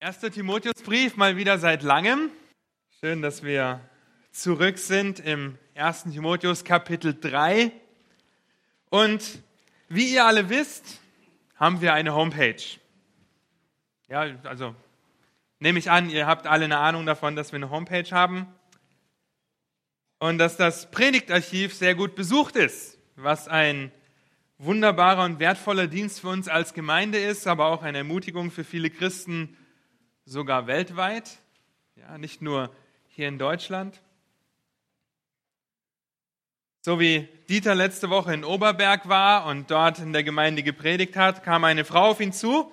Erster Timotheusbrief mal wieder seit langem. Schön, dass wir zurück sind im 1. Timotheus Kapitel 3. Und wie ihr alle wisst, haben wir eine Homepage. Ja, also nehme ich an, ihr habt alle eine Ahnung davon, dass wir eine Homepage haben und dass das Predigtarchiv sehr gut besucht ist, was ein wunderbarer und wertvoller Dienst für uns als Gemeinde ist, aber auch eine Ermutigung für viele Christen, sogar weltweit, ja, nicht nur hier in Deutschland. So wie Dieter letzte Woche in Oberberg war und dort in der Gemeinde gepredigt hat, kam eine Frau auf ihn zu,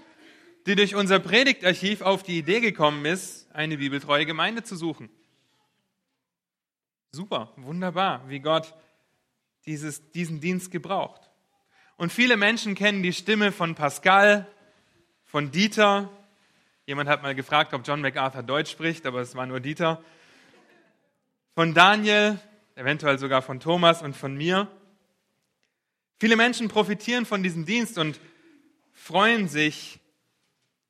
die durch unser Predigtarchiv auf die Idee gekommen ist, eine bibeltreue Gemeinde zu suchen. Super, wunderbar, wie Gott dieses, diesen Dienst gebraucht. Und viele Menschen kennen die Stimme von Pascal, von Dieter, Jemand hat mal gefragt, ob John MacArthur Deutsch spricht, aber es war nur Dieter. Von Daniel, eventuell sogar von Thomas und von mir. Viele Menschen profitieren von diesem Dienst und freuen sich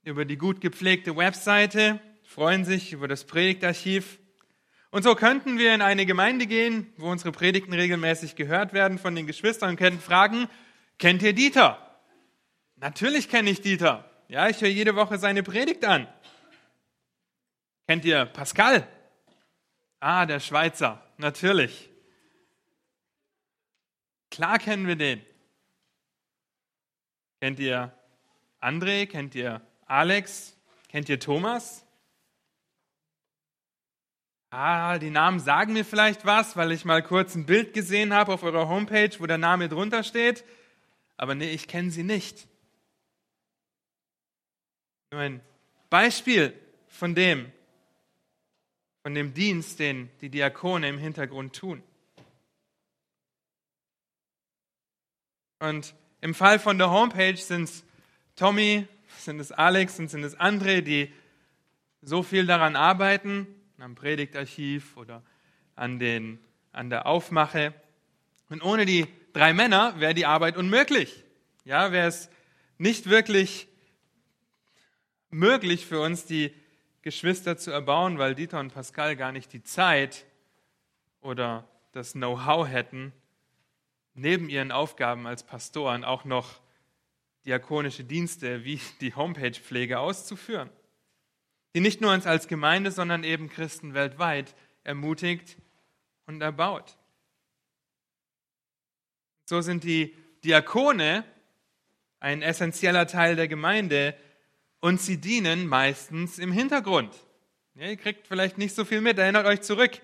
über die gut gepflegte Webseite, freuen sich über das Predigtarchiv. Und so könnten wir in eine Gemeinde gehen, wo unsere Predigten regelmäßig gehört werden von den Geschwistern und könnten fragen, kennt ihr Dieter? Natürlich kenne ich Dieter. Ja, ich höre jede Woche seine Predigt an. Kennt ihr Pascal? Ah, der Schweizer, natürlich. Klar kennen wir den. Kennt ihr André? Kennt ihr Alex? Kennt ihr Thomas? Ah, die Namen sagen mir vielleicht was, weil ich mal kurz ein Bild gesehen habe auf eurer Homepage, wo der Name drunter steht. Aber nee, ich kenne sie nicht. Nur ein Beispiel von dem, von dem Dienst, den die Diakone im Hintergrund tun. Und im Fall von der Homepage sind es Tommy, sind es Alex und sind es André, die so viel daran arbeiten, am Predigtarchiv oder an, den, an der Aufmache. Und ohne die drei Männer wäre die Arbeit unmöglich. Ja, wäre es nicht wirklich möglich für uns, die Geschwister zu erbauen, weil Dieter und Pascal gar nicht die Zeit oder das Know-how hätten, neben ihren Aufgaben als Pastoren auch noch diakonische Dienste wie die Homepage-Pflege auszuführen, die nicht nur uns als Gemeinde, sondern eben Christen weltweit ermutigt und erbaut. So sind die Diakone ein essentieller Teil der Gemeinde, und sie dienen meistens im Hintergrund. Ja, ihr kriegt vielleicht nicht so viel mit. Erinnert euch zurück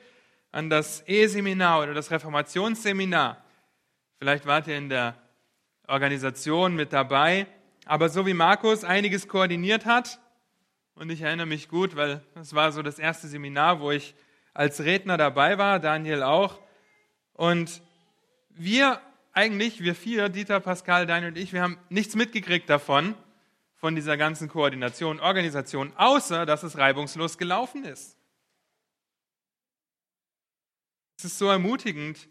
an das Eheseminar oder das Reformationsseminar. Vielleicht wart ihr in der Organisation mit dabei. Aber so wie Markus einiges koordiniert hat, und ich erinnere mich gut, weil das war so das erste Seminar, wo ich als Redner dabei war, Daniel auch. Und wir eigentlich, wir vier, Dieter, Pascal, Daniel und ich, wir haben nichts mitgekriegt davon von dieser ganzen Koordination, Organisation, außer dass es reibungslos gelaufen ist. Es ist so ermutigend,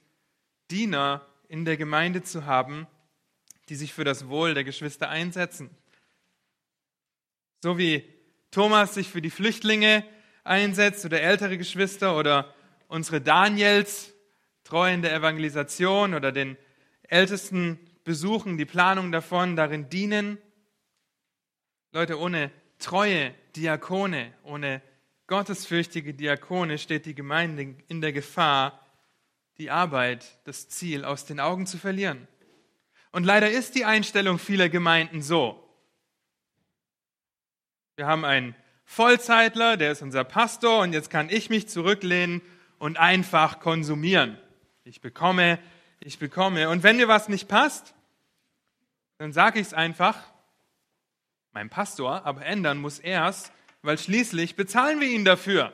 Diener in der Gemeinde zu haben, die sich für das Wohl der Geschwister einsetzen. So wie Thomas sich für die Flüchtlinge einsetzt oder ältere Geschwister oder unsere Daniels treu in der Evangelisation oder den ältesten Besuchen, die Planung davon darin dienen. Leute, ohne treue Diakone, ohne gottesfürchtige Diakone steht die Gemeinde in der Gefahr, die Arbeit, das Ziel aus den Augen zu verlieren. Und leider ist die Einstellung vieler Gemeinden so. Wir haben einen Vollzeitler, der ist unser Pastor und jetzt kann ich mich zurücklehnen und einfach konsumieren. Ich bekomme, ich bekomme. Und wenn mir was nicht passt, dann sage ich es einfach mein Pastor, aber ändern muss er es, weil schließlich bezahlen wir ihn dafür.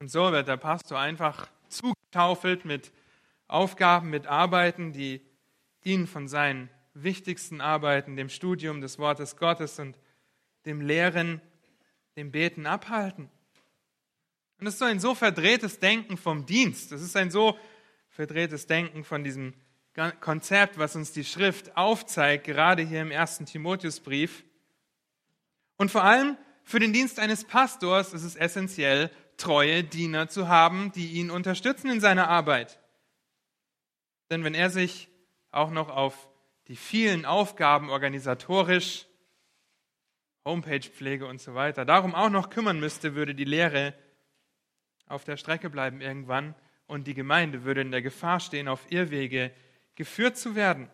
Und so wird der Pastor einfach zugetaufelt mit Aufgaben, mit Arbeiten, die ihn von seinen wichtigsten Arbeiten, dem Studium des Wortes Gottes und dem Lehren, dem Beten abhalten. Und das ist so ein so verdrehtes Denken vom Dienst. Das ist ein so verdrehtes Denken von diesem Konzept, was uns die Schrift aufzeigt, gerade hier im ersten Timotheusbrief. Und vor allem für den Dienst eines Pastors ist es essentiell, treue Diener zu haben, die ihn unterstützen in seiner Arbeit. Denn wenn er sich auch noch auf die vielen Aufgaben organisatorisch, Homepage-Pflege und so weiter, darum auch noch kümmern müsste, würde die Lehre auf der Strecke bleiben irgendwann und die Gemeinde würde in der Gefahr stehen, auf Irrwege geführt zu werden.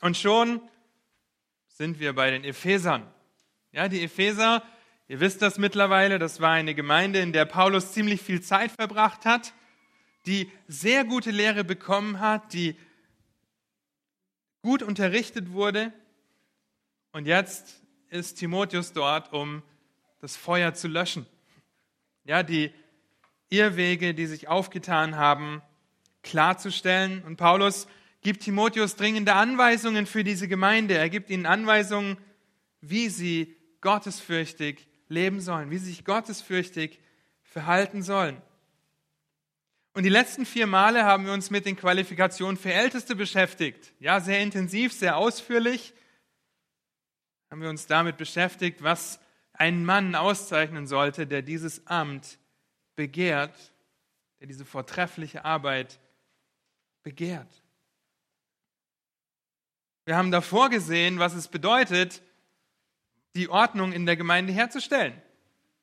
Und schon sind wir bei den Ephesern. Ja, die Epheser, ihr wisst das mittlerweile, das war eine Gemeinde, in der Paulus ziemlich viel Zeit verbracht hat, die sehr gute Lehre bekommen hat, die gut unterrichtet wurde. Und jetzt ist Timotheus dort, um das Feuer zu löschen. Ja, die Irrwege, die sich aufgetan haben, klarzustellen. Und Paulus gibt Timotheus dringende Anweisungen für diese Gemeinde. Er gibt ihnen Anweisungen, wie sie gottesfürchtig leben sollen, wie sie sich gottesfürchtig verhalten sollen. Und die letzten vier Male haben wir uns mit den Qualifikationen für Älteste beschäftigt. Ja, sehr intensiv, sehr ausführlich haben wir uns damit beschäftigt, was einen Mann auszeichnen sollte, der dieses Amt begehrt, der diese vortreffliche Arbeit begehrt. Wir haben davor gesehen, was es bedeutet, die Ordnung in der Gemeinde herzustellen.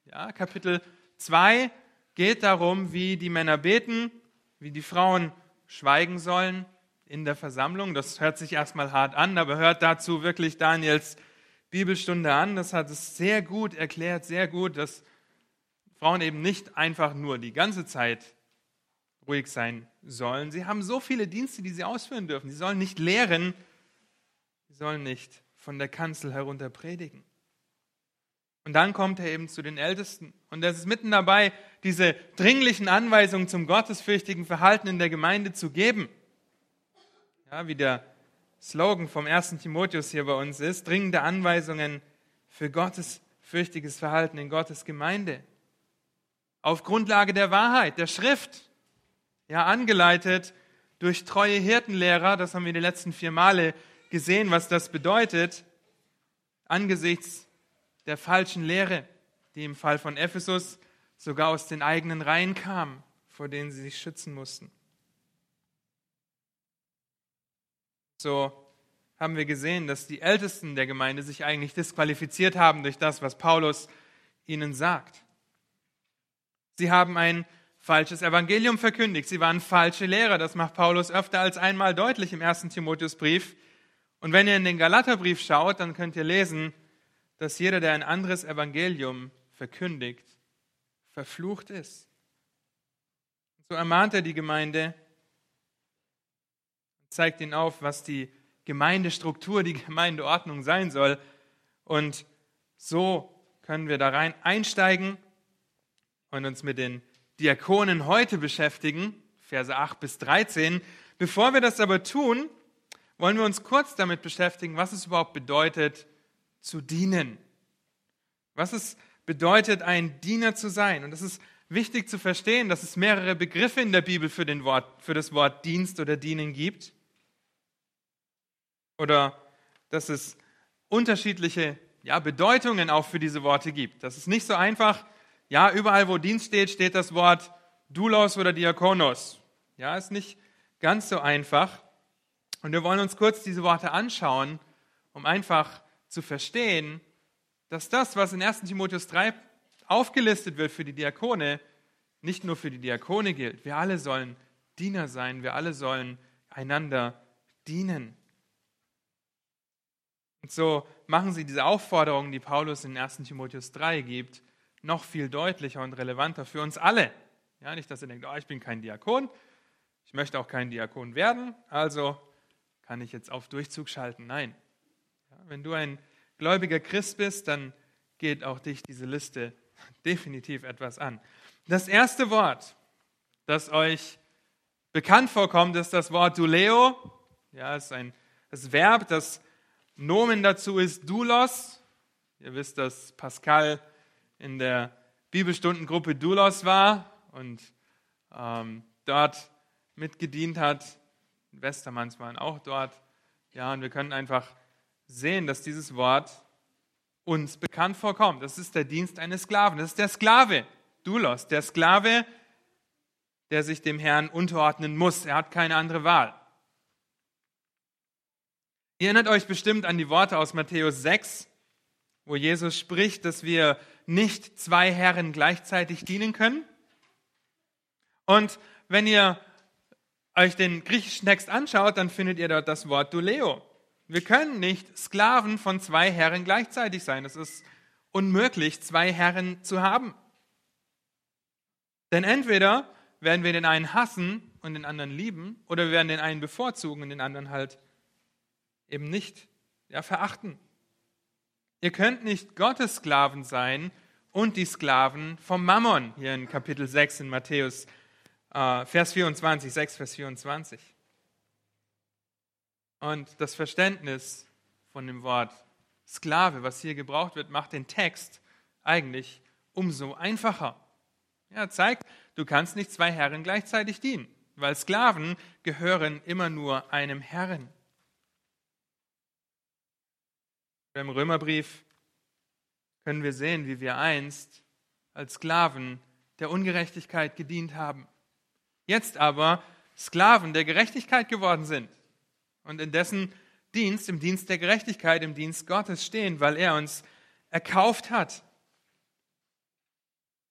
Ja, Kapitel 2 geht darum, wie die Männer beten, wie die Frauen schweigen sollen in der Versammlung. Das hört sich erstmal hart an, aber hört dazu wirklich Daniels Bibelstunde an. Das hat es sehr gut erklärt, sehr gut, dass Frauen eben nicht einfach nur die ganze Zeit ruhig sein sollen. Sie haben so viele Dienste, die sie ausführen dürfen. Sie sollen nicht lehren, sie sollen nicht von der Kanzel herunter predigen. Und dann kommt er eben zu den Ältesten. Und er ist mitten dabei, diese dringlichen Anweisungen zum gottesfürchtigen Verhalten in der Gemeinde zu geben. Ja, wie der Slogan vom ersten Timotheus hier bei uns ist, dringende Anweisungen für gottesfürchtiges Verhalten in Gottes Gemeinde. Auf Grundlage der Wahrheit, der Schrift. Ja, angeleitet durch treue Hirtenlehrer, das haben wir die letzten vier Male gesehen, was das bedeutet, angesichts der falschen Lehre, die im Fall von Ephesus sogar aus den eigenen Reihen kam, vor denen sie sich schützen mussten. So haben wir gesehen, dass die Ältesten der Gemeinde sich eigentlich disqualifiziert haben durch das, was Paulus ihnen sagt. Sie haben ein falsches Evangelium verkündigt. Sie waren falsche Lehrer. Das macht Paulus öfter als einmal deutlich im ersten Timotheusbrief. Und wenn ihr in den Galaterbrief schaut, dann könnt ihr lesen, dass jeder, der ein anderes Evangelium verkündigt, verflucht ist. So ermahnt er die Gemeinde und zeigt ihnen auf, was die Gemeindestruktur, die Gemeindeordnung sein soll. Und so können wir da rein einsteigen und uns mit den Diakonen heute beschäftigen, Verse 8 bis 13. Bevor wir das aber tun, wollen wir uns kurz damit beschäftigen, was es überhaupt bedeutet, zu dienen. Was es bedeutet, ein Diener zu sein. Und es ist wichtig zu verstehen, dass es mehrere Begriffe in der Bibel für, den Wort, für das Wort Dienst oder Dienen gibt. Oder dass es unterschiedliche ja, Bedeutungen auch für diese Worte gibt. Das ist nicht so einfach, ja, überall wo Dienst steht, steht das Wort Doulos oder Diakonos. Ja, ist nicht ganz so einfach. Und wir wollen uns kurz diese Worte anschauen, um einfach zu verstehen, dass das, was in 1 Timotheus 3 aufgelistet wird für die Diakone, nicht nur für die Diakone gilt. Wir alle sollen Diener sein, wir alle sollen einander dienen. Und so machen sie diese Aufforderungen, die Paulus in 1 Timotheus 3 gibt, noch viel deutlicher und relevanter für uns alle. Ja, nicht, dass ihr denkt, oh, ich bin kein Diakon, ich möchte auch kein Diakon werden, also kann ich jetzt auf Durchzug schalten. Nein, wenn du ein gläubiger Christ bist, dann geht auch dich diese Liste definitiv etwas an. Das erste Wort, das euch bekannt vorkommt, ist das Wort Duleo. Ja, ist ein das Verb, das Nomen dazu ist Doulos. Ihr wisst, dass Pascal in der Bibelstundengruppe Doulos war und ähm, dort mitgedient hat. Westermanns waren auch dort. Ja, und wir können einfach sehen, dass dieses Wort uns bekannt vorkommt. Das ist der Dienst eines Sklaven. Das ist der Sklave, Dulos, der Sklave, der sich dem Herrn unterordnen muss. Er hat keine andere Wahl. Ihr erinnert euch bestimmt an die Worte aus Matthäus 6, wo Jesus spricht, dass wir nicht zwei Herren gleichzeitig dienen können. Und wenn ihr euch den griechischen Text anschaut, dann findet ihr dort das Wort Duleo. Wir können nicht Sklaven von zwei Herren gleichzeitig sein. Es ist unmöglich, zwei Herren zu haben. Denn entweder werden wir den einen hassen und den anderen lieben, oder wir werden den einen bevorzugen und den anderen halt eben nicht ja, verachten. Ihr könnt nicht Gottes Sklaven sein und die Sklaven vom Mammon, hier in Kapitel 6 in Matthäus, äh, Vers 24, 6, Vers 24. Und das Verständnis von dem Wort Sklave, was hier gebraucht wird, macht den Text eigentlich umso einfacher. Ja, zeigt, du kannst nicht zwei Herren gleichzeitig dienen, weil Sklaven gehören immer nur einem Herren. Beim Römerbrief können wir sehen, wie wir einst als Sklaven der Ungerechtigkeit gedient haben. Jetzt aber Sklaven der Gerechtigkeit geworden sind und in dessen Dienst, im Dienst der Gerechtigkeit, im Dienst Gottes stehen, weil er uns erkauft hat.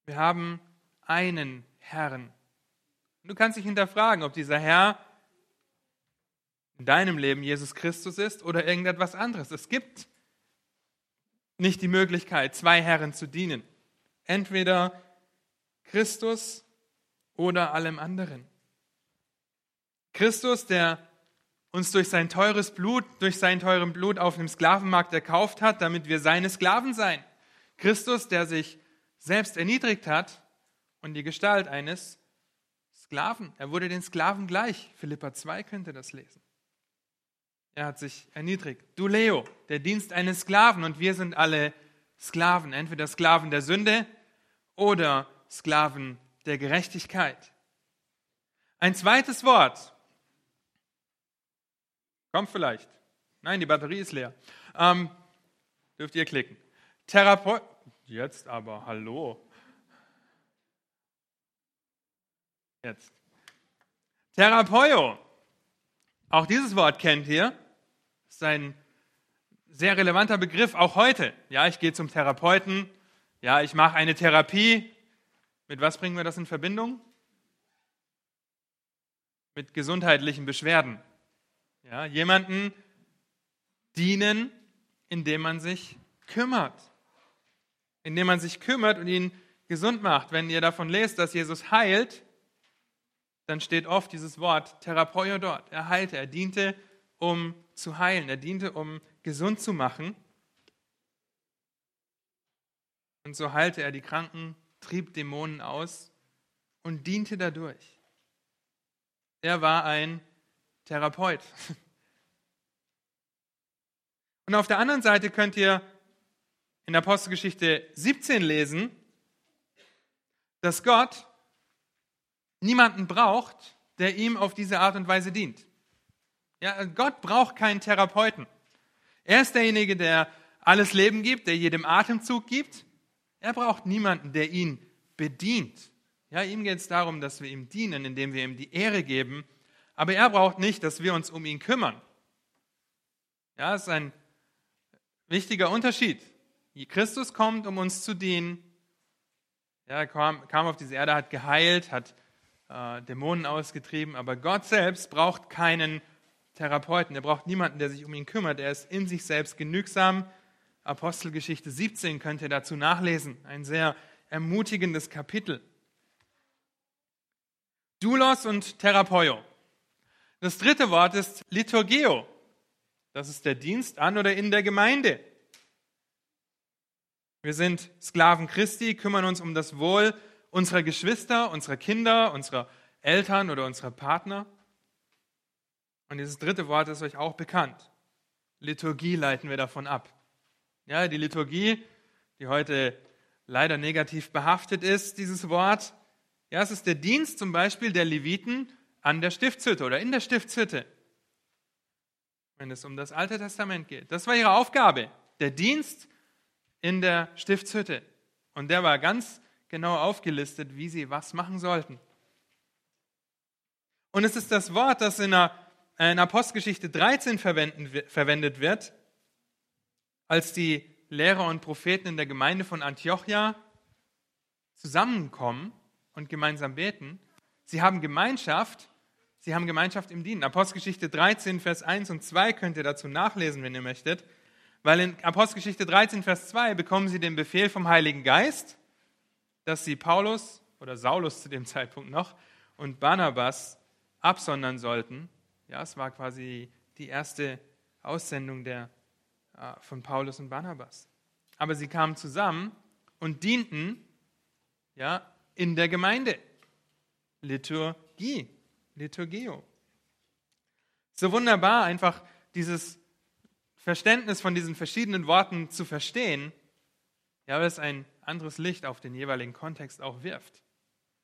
Wir haben einen Herrn. Und du kannst dich hinterfragen, ob dieser Herr in deinem Leben Jesus Christus ist oder irgendetwas anderes. Es gibt nicht die Möglichkeit, zwei Herren zu dienen. Entweder Christus oder allem anderen. Christus, der uns durch sein teures Blut, durch sein teuren Blut auf dem Sklavenmarkt erkauft hat, damit wir seine Sklaven seien. Christus, der sich selbst erniedrigt hat und die Gestalt eines Sklaven. Er wurde den Sklaven gleich. Philippa 2 könnte das lesen. Er hat sich erniedrigt. Du Leo, der Dienst eines Sklaven und wir sind alle Sklaven, entweder Sklaven der Sünde oder Sklaven der Gerechtigkeit. Ein zweites Wort, Kommt vielleicht. Nein, die Batterie ist leer. Ähm, dürft ihr klicken. Therapeut. Jetzt aber, hallo. Jetzt. Therapeut. Auch dieses Wort kennt ihr. Das ist ein sehr relevanter Begriff, auch heute. Ja, ich gehe zum Therapeuten. Ja, ich mache eine Therapie. Mit was bringen wir das in Verbindung? Mit gesundheitlichen Beschwerden. Ja, jemanden dienen, indem man sich kümmert. Indem man sich kümmert und ihn gesund macht. Wenn ihr davon lest, dass Jesus heilt, dann steht oft dieses Wort Therapeut dort. Er heilte, er diente, um zu heilen, er diente, um gesund zu machen. Und so heilte er die Kranken, trieb Dämonen aus und diente dadurch. Er war ein Therapeut. Und auf der anderen Seite könnt ihr in Apostelgeschichte 17 lesen, dass Gott niemanden braucht, der ihm auf diese Art und Weise dient. Ja, Gott braucht keinen Therapeuten. Er ist derjenige, der alles Leben gibt, der jedem Atemzug gibt. Er braucht niemanden, der ihn bedient. Ja, ihm geht es darum, dass wir ihm dienen, indem wir ihm die Ehre geben aber er braucht nicht, dass wir uns um ihn kümmern. Ja, das ist ein wichtiger Unterschied. Christus kommt, um uns zu dienen. Ja, er kam, kam auf diese Erde, hat geheilt, hat äh, Dämonen ausgetrieben, aber Gott selbst braucht keinen Therapeuten. Er braucht niemanden, der sich um ihn kümmert. Er ist in sich selbst genügsam. Apostelgeschichte 17 könnt ihr dazu nachlesen. Ein sehr ermutigendes Kapitel. Doulos und Therapeio. Das dritte Wort ist Liturgeo. Das ist der Dienst an oder in der Gemeinde. Wir sind Sklaven Christi, kümmern uns um das Wohl unserer Geschwister, unserer Kinder, unserer Eltern oder unserer Partner. Und dieses dritte Wort ist euch auch bekannt. Liturgie leiten wir davon ab. Ja, die Liturgie, die heute leider negativ behaftet ist, dieses Wort. Ja, es ist der Dienst zum Beispiel der Leviten an der Stiftshütte oder in der Stiftshütte, wenn es um das Alte Testament geht. Das war ihre Aufgabe, der Dienst in der Stiftshütte. Und der war ganz genau aufgelistet, wie sie was machen sollten. Und es ist das Wort, das in, der, in Apostelgeschichte 13 verwendet wird, als die Lehrer und Propheten in der Gemeinde von Antiochia zusammenkommen und gemeinsam beten. Sie haben Gemeinschaft, sie haben Gemeinschaft im Dienen. Apostelgeschichte 13, Vers 1 und 2 könnt ihr dazu nachlesen, wenn ihr möchtet. Weil in Apostelgeschichte 13, Vers 2 bekommen sie den Befehl vom Heiligen Geist, dass sie Paulus oder Saulus zu dem Zeitpunkt noch und Barnabas absondern sollten. Ja, es war quasi die erste Aussendung der, äh, von Paulus und Barnabas. Aber sie kamen zusammen und dienten ja, in der Gemeinde. Liturgie, Liturgio. So wunderbar, einfach dieses Verständnis von diesen verschiedenen Worten zu verstehen, ja, weil es ein anderes Licht auf den jeweiligen Kontext auch wirft.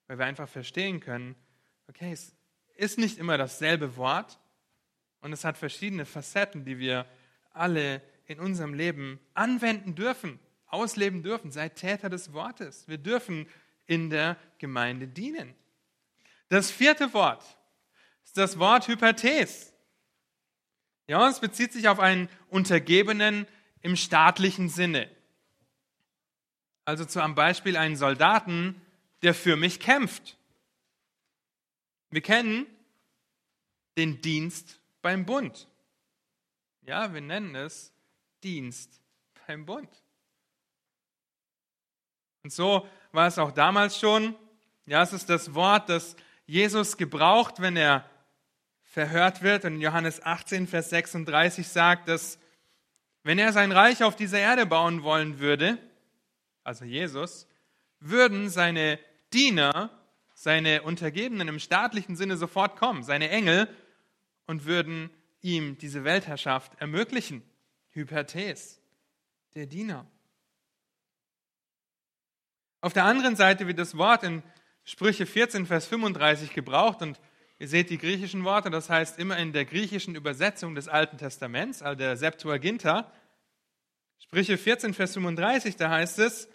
Weil wir einfach verstehen können, okay, es ist nicht immer dasselbe Wort und es hat verschiedene Facetten, die wir alle in unserem Leben anwenden dürfen, ausleben dürfen. Seid Täter des Wortes. Wir dürfen in der Gemeinde dienen. Das vierte Wort ist das Wort Hyperthes. Ja, es bezieht sich auf einen Untergebenen im staatlichen Sinne. Also zu einem Beispiel einen Soldaten, der für mich kämpft. Wir kennen den Dienst beim Bund. Ja, wir nennen es Dienst beim Bund. Und so war es auch damals schon. Ja, es ist das Wort, das Jesus gebraucht, wenn er verhört wird. Und in Johannes 18, Vers 36 sagt, dass wenn er sein Reich auf dieser Erde bauen wollen würde, also Jesus, würden seine Diener, seine Untergebenen im staatlichen Sinne sofort kommen, seine Engel, und würden ihm diese Weltherrschaft ermöglichen. Hypertes, der Diener. Auf der anderen Seite wird das Wort in Sprüche 14, Vers 35 gebraucht und ihr seht die griechischen Worte, das heißt immer in der griechischen Übersetzung des Alten Testaments, also der Septuaginta. Sprüche 14, Vers 35, da heißt es,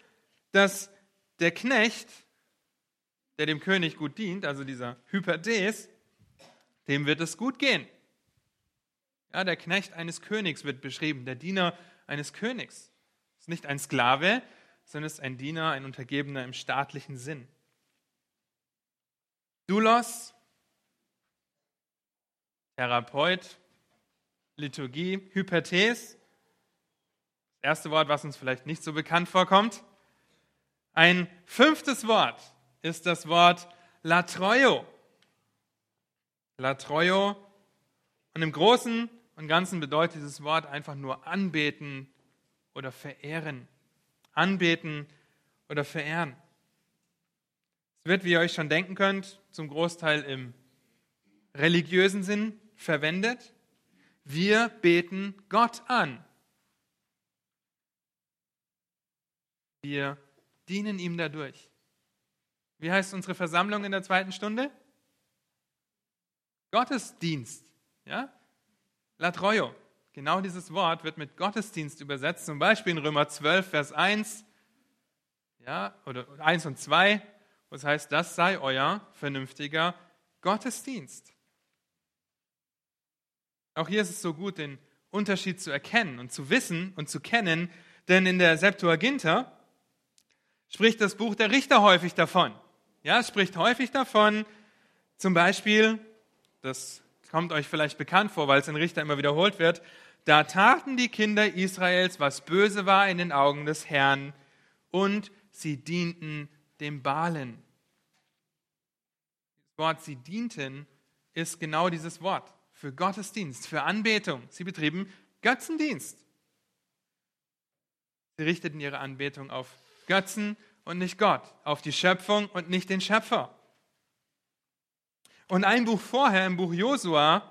dass der Knecht, der dem König gut dient, also dieser Hyperdes, dem wird es gut gehen. Ja, der Knecht eines Königs wird beschrieben, der Diener eines Königs. Ist nicht ein Sklave, sondern ist ein Diener, ein Untergebener im staatlichen Sinn. Doulos, Therapeut, Liturgie, Hyperthes, das erste Wort, was uns vielleicht nicht so bekannt vorkommt. Ein fünftes Wort ist das Wort Latroio. Latroio. Und im Großen und Ganzen bedeutet dieses Wort einfach nur anbeten oder verehren anbeten oder verehren. Es wird, wie ihr euch schon denken könnt, zum Großteil im religiösen Sinn verwendet. Wir beten Gott an. Wir dienen ihm dadurch. Wie heißt unsere Versammlung in der zweiten Stunde? Gottesdienst. Ja? Latroio. Genau dieses Wort wird mit Gottesdienst übersetzt, zum Beispiel in Römer 12, Vers 1, ja, oder 1 und 2, wo es heißt, das sei euer vernünftiger Gottesdienst. Auch hier ist es so gut, den Unterschied zu erkennen und zu wissen und zu kennen, denn in der Septuaginta spricht das Buch der Richter häufig davon. Ja, es spricht häufig davon, zum Beispiel, das kommt euch vielleicht bekannt vor, weil es in Richter immer wiederholt wird, da taten die Kinder Israels, was böse war in den Augen des Herrn, und sie dienten dem Balen. Das Wort sie dienten ist genau dieses Wort für Gottesdienst, für Anbetung. Sie betrieben Götzendienst. Sie richteten ihre Anbetung auf Götzen und nicht Gott, auf die Schöpfung und nicht den Schöpfer. Und ein Buch vorher, im Buch Josua,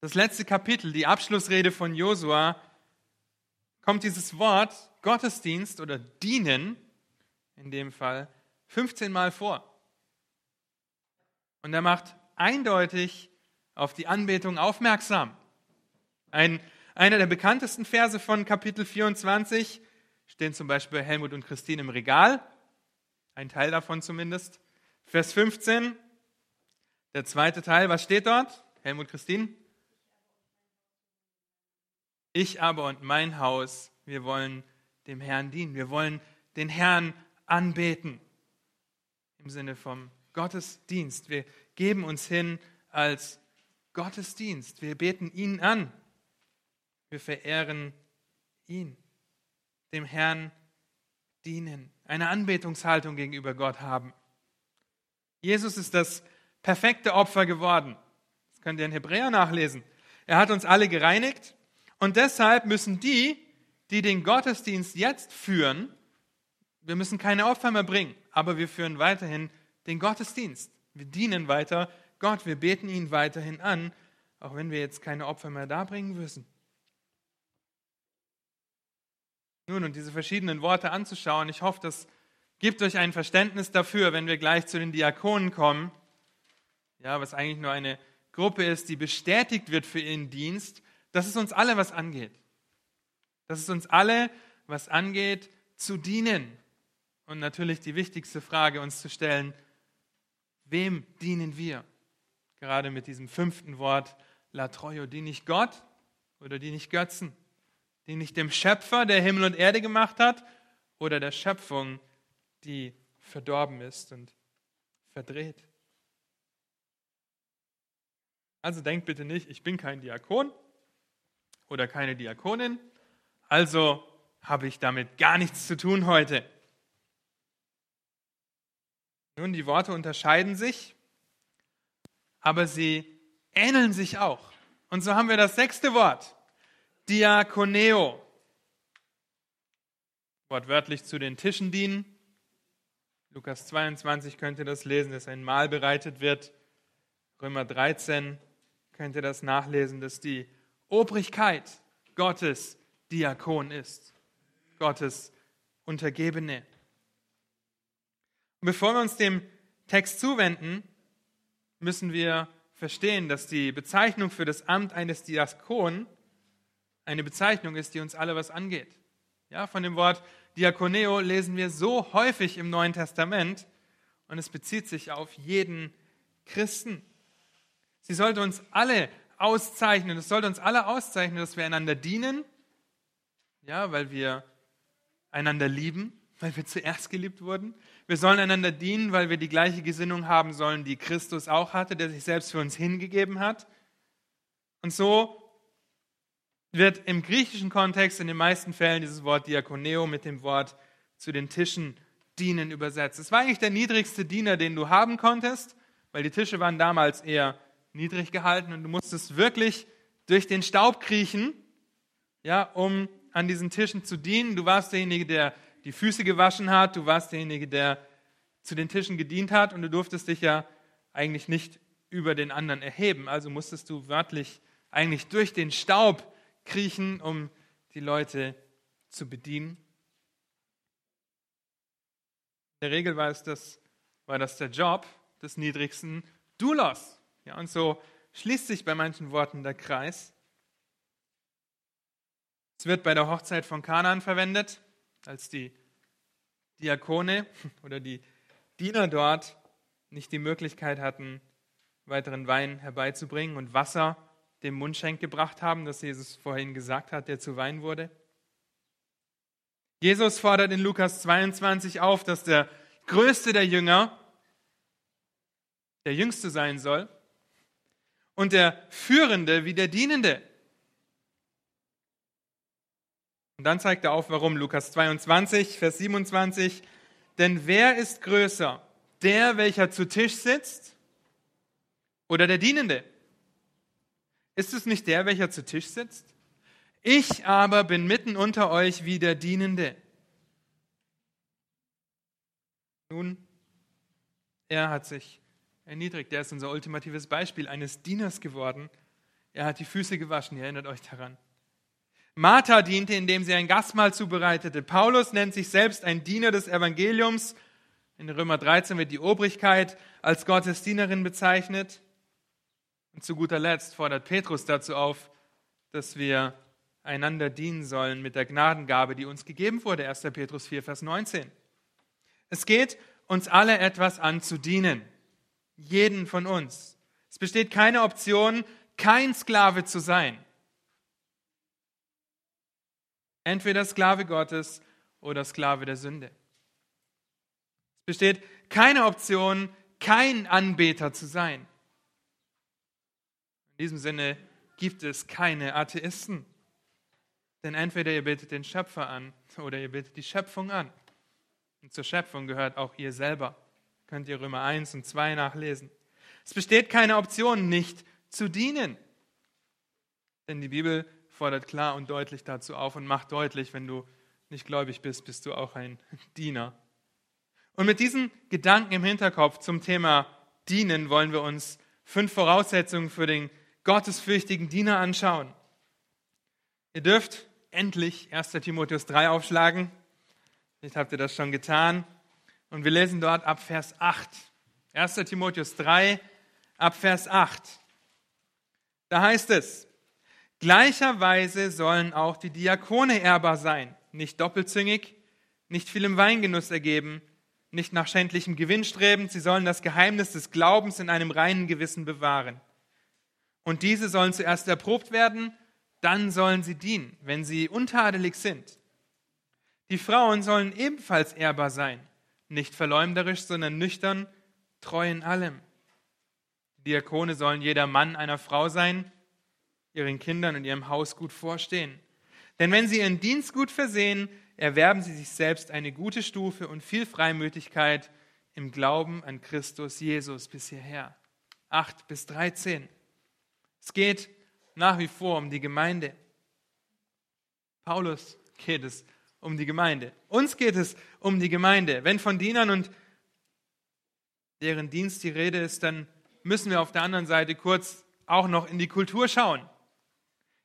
das letzte Kapitel, die Abschlussrede von Josua, kommt dieses Wort Gottesdienst oder dienen, in dem Fall, 15 Mal vor. Und er macht eindeutig auf die Anbetung aufmerksam. Ein, Einer der bekanntesten Verse von Kapitel 24 stehen zum Beispiel Helmut und Christine im Regal, ein Teil davon zumindest. Vers 15, der zweite Teil, was steht dort? Helmut, Christine? Ich aber und mein Haus, wir wollen dem Herrn dienen. Wir wollen den Herrn anbeten. Im Sinne vom Gottesdienst. Wir geben uns hin als Gottesdienst. Wir beten ihn an. Wir verehren ihn. Dem Herrn dienen. Eine Anbetungshaltung gegenüber Gott haben. Jesus ist das perfekte Opfer geworden. Das könnt ihr in Hebräer nachlesen. Er hat uns alle gereinigt und deshalb müssen die, die den Gottesdienst jetzt führen, wir müssen keine Opfer mehr bringen, aber wir führen weiterhin den Gottesdienst. Wir dienen weiter Gott, wir beten ihn weiterhin an, auch wenn wir jetzt keine Opfer mehr darbringen müssen. Nun, und diese verschiedenen Worte anzuschauen, ich hoffe, das gibt euch ein Verständnis dafür, wenn wir gleich zu den Diakonen kommen, ja, was eigentlich nur eine Gruppe ist, die bestätigt wird für ihren Dienst, dass es uns alle was angeht. Dass es uns alle was angeht, zu dienen. Und natürlich die wichtigste Frage uns zu stellen, wem dienen wir? Gerade mit diesem fünften Wort, La Troyo, diene ich Gott oder diene ich Götzen? Diene ich dem Schöpfer, der Himmel und Erde gemacht hat, oder der Schöpfung, die verdorben ist und verdreht? Also denkt bitte nicht, ich bin kein Diakon, oder keine Diakonin, also habe ich damit gar nichts zu tun heute. Nun, die Worte unterscheiden sich, aber sie ähneln sich auch. Und so haben wir das sechste Wort, Diakoneo. Wortwörtlich zu den Tischen dienen. Lukas 22 könnt ihr das lesen, dass ein Mahl bereitet wird. Römer 13 könnt ihr das nachlesen, dass die Obrigkeit Gottes Diakon ist, Gottes Untergebene. Und bevor wir uns dem Text zuwenden, müssen wir verstehen, dass die Bezeichnung für das Amt eines Diakon eine Bezeichnung ist, die uns alle was angeht. Ja, von dem Wort Diakoneo lesen wir so häufig im Neuen Testament und es bezieht sich auf jeden Christen. Sie sollte uns alle auszeichnen. Es sollte uns alle auszeichnen, dass wir einander dienen, ja, weil wir einander lieben, weil wir zuerst geliebt wurden. Wir sollen einander dienen, weil wir die gleiche Gesinnung haben sollen, die Christus auch hatte, der sich selbst für uns hingegeben hat. Und so wird im griechischen Kontext in den meisten Fällen dieses Wort Diakoneo mit dem Wort zu den Tischen dienen übersetzt. Es war eigentlich der niedrigste Diener, den du haben konntest, weil die Tische waren damals eher niedrig gehalten und du musstest wirklich durch den Staub kriechen, ja, um an diesen Tischen zu dienen. Du warst derjenige, der die Füße gewaschen hat, du warst derjenige, der zu den Tischen gedient hat und du durftest dich ja eigentlich nicht über den anderen erheben. Also musstest du wörtlich eigentlich durch den Staub kriechen, um die Leute zu bedienen. In der Regel war, das, war das der Job des niedrigsten Doulos. Ja, und so schließt sich bei manchen Worten der Kreis. Es wird bei der Hochzeit von Kanaan verwendet, als die Diakone oder die Diener dort nicht die Möglichkeit hatten, weiteren Wein herbeizubringen und Wasser dem Mundschenk gebracht haben, das Jesus vorhin gesagt hat, der zu Wein wurde. Jesus fordert in Lukas 22 auf, dass der größte der Jünger der jüngste sein soll und der Führende wie der Dienende. Und dann zeigt er auf, warum. Lukas 22, Vers 27. Denn wer ist größer? Der, welcher zu Tisch sitzt oder der Dienende? Ist es nicht der, welcher zu Tisch sitzt? Ich aber bin mitten unter euch wie der Dienende. Nun, er hat sich erniedrigt. Der ist unser ultimatives Beispiel eines Dieners geworden. Er hat die Füße gewaschen, ihr erinnert euch daran. Martha diente, indem sie ein Gastmahl zubereitete. Paulus nennt sich selbst ein Diener des Evangeliums. In Römer 13 wird die Obrigkeit als Gottes Dienerin bezeichnet. Und zu guter Letzt fordert Petrus dazu auf, dass wir einander dienen sollen mit der Gnadengabe, die uns gegeben wurde. 1. Petrus 4, Vers 19. Es geht uns alle etwas an zu dienen. Jeden von uns. Es besteht keine Option, kein Sklave zu sein. Entweder Sklave Gottes oder Sklave der Sünde. Es besteht keine Option, kein Anbeter zu sein. In diesem Sinne gibt es keine Atheisten. Denn entweder ihr betet den Schöpfer an oder ihr betet die Schöpfung an. Und zur Schöpfung gehört auch ihr selber. Könnt ihr Römer 1 und 2 nachlesen. Es besteht keine Option, nicht zu dienen. Denn die Bibel fordert klar und deutlich dazu auf und macht deutlich, wenn du nicht gläubig bist, bist du auch ein Diener. Und mit diesen Gedanken im Hinterkopf zum Thema Dienen wollen wir uns fünf Voraussetzungen für den gottesfürchtigen Diener anschauen. Ihr dürft endlich 1. Timotheus 3 aufschlagen. Vielleicht habt ihr das schon getan. Und wir lesen dort ab Vers 8. 1. Timotheus 3 ab Vers 8. Da heißt es, gleicherweise sollen auch die Diakone ehrbar sein, nicht doppelzüngig, nicht viel im Weingenuss ergeben, nicht nach schändlichem Gewinn strebend, sie sollen das Geheimnis des Glaubens in einem reinen Gewissen bewahren. Und diese sollen zuerst erprobt werden, dann sollen sie dienen, wenn sie untadelig sind. Die Frauen sollen ebenfalls ehrbar sein, nicht verleumderisch, sondern nüchtern, treu in allem. Die Diakone sollen jeder Mann einer Frau sein, ihren Kindern und ihrem Haus gut vorstehen. Denn wenn sie ihren Dienst gut versehen, erwerben sie sich selbst eine gute Stufe und viel Freimütigkeit im Glauben an Christus Jesus bis hierher. 8 bis 13. Es geht nach wie vor um die Gemeinde. Paulus geht es um die Gemeinde. Uns geht es um die Gemeinde. Wenn von Dienern und deren Dienst die Rede ist, dann müssen wir auf der anderen Seite kurz auch noch in die Kultur schauen.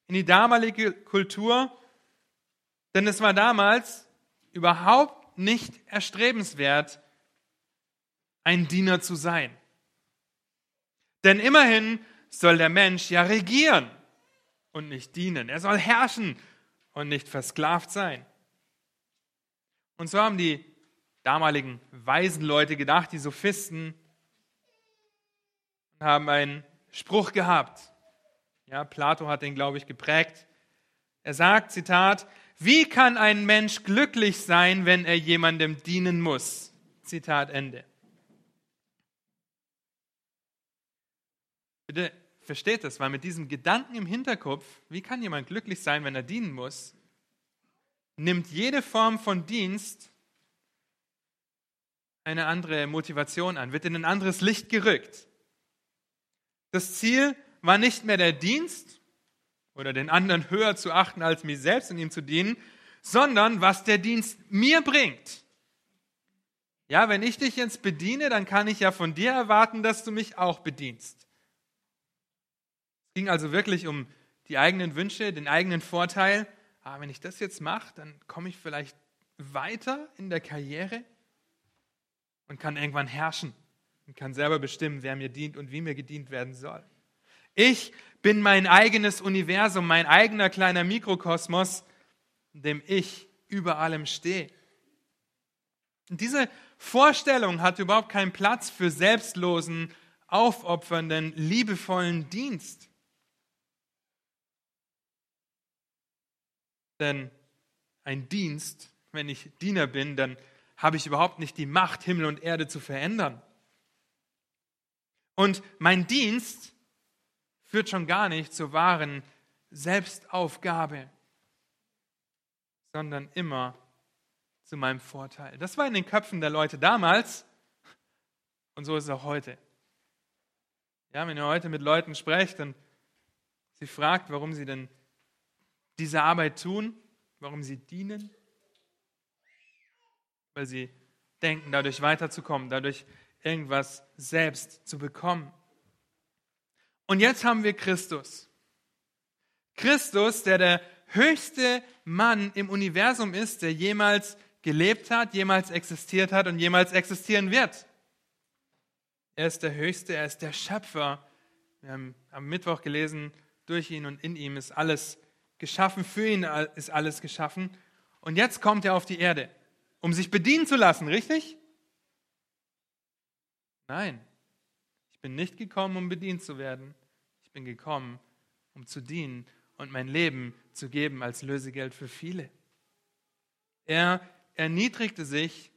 In die damalige Kultur, denn es war damals überhaupt nicht erstrebenswert, ein Diener zu sein. Denn immerhin soll der Mensch ja regieren und nicht dienen. Er soll herrschen und nicht versklavt sein. Und so haben die damaligen weisen Leute gedacht, die Sophisten, haben einen Spruch gehabt. Ja, Plato hat den, glaube ich, geprägt. Er sagt, Zitat, wie kann ein Mensch glücklich sein, wenn er jemandem dienen muss? Zitat Ende. Bitte versteht das, weil mit diesem Gedanken im Hinterkopf, wie kann jemand glücklich sein, wenn er dienen muss, nimmt jede Form von Dienst eine andere Motivation an, wird in ein anderes Licht gerückt. Das Ziel war nicht mehr der Dienst oder den anderen höher zu achten als mich selbst und ihm zu dienen, sondern was der Dienst mir bringt. Ja, wenn ich dich jetzt bediene, dann kann ich ja von dir erwarten, dass du mich auch bedienst. Es ging also wirklich um die eigenen Wünsche, den eigenen Vorteil. Ah, wenn ich das jetzt mache, dann komme ich vielleicht weiter in der Karriere und kann irgendwann herrschen und kann selber bestimmen, wer mir dient und wie mir gedient werden soll. Ich bin mein eigenes Universum, mein eigener kleiner Mikrokosmos, in dem ich über allem stehe. Und diese Vorstellung hat überhaupt keinen Platz für selbstlosen, aufopfernden, liebevollen Dienst. Denn ein Dienst, wenn ich Diener bin, dann habe ich überhaupt nicht die Macht, Himmel und Erde zu verändern. Und mein Dienst führt schon gar nicht zur wahren Selbstaufgabe, sondern immer zu meinem Vorteil. Das war in den Köpfen der Leute damals und so ist es auch heute. Ja, wenn ihr heute mit Leuten sprecht und sie fragt, warum sie denn diese Arbeit tun, warum sie dienen? Weil sie denken, dadurch weiterzukommen, dadurch irgendwas selbst zu bekommen. Und jetzt haben wir Christus. Christus, der der höchste Mann im Universum ist, der jemals gelebt hat, jemals existiert hat und jemals existieren wird. Er ist der Höchste, er ist der Schöpfer. Wir haben am Mittwoch gelesen, durch ihn und in ihm ist alles geschaffen, für ihn ist alles geschaffen. Und jetzt kommt er auf die Erde, um sich bedienen zu lassen, richtig? Nein, ich bin nicht gekommen, um bedient zu werden. Ich bin gekommen, um zu dienen und mein Leben zu geben als Lösegeld für viele. Er erniedrigte sich,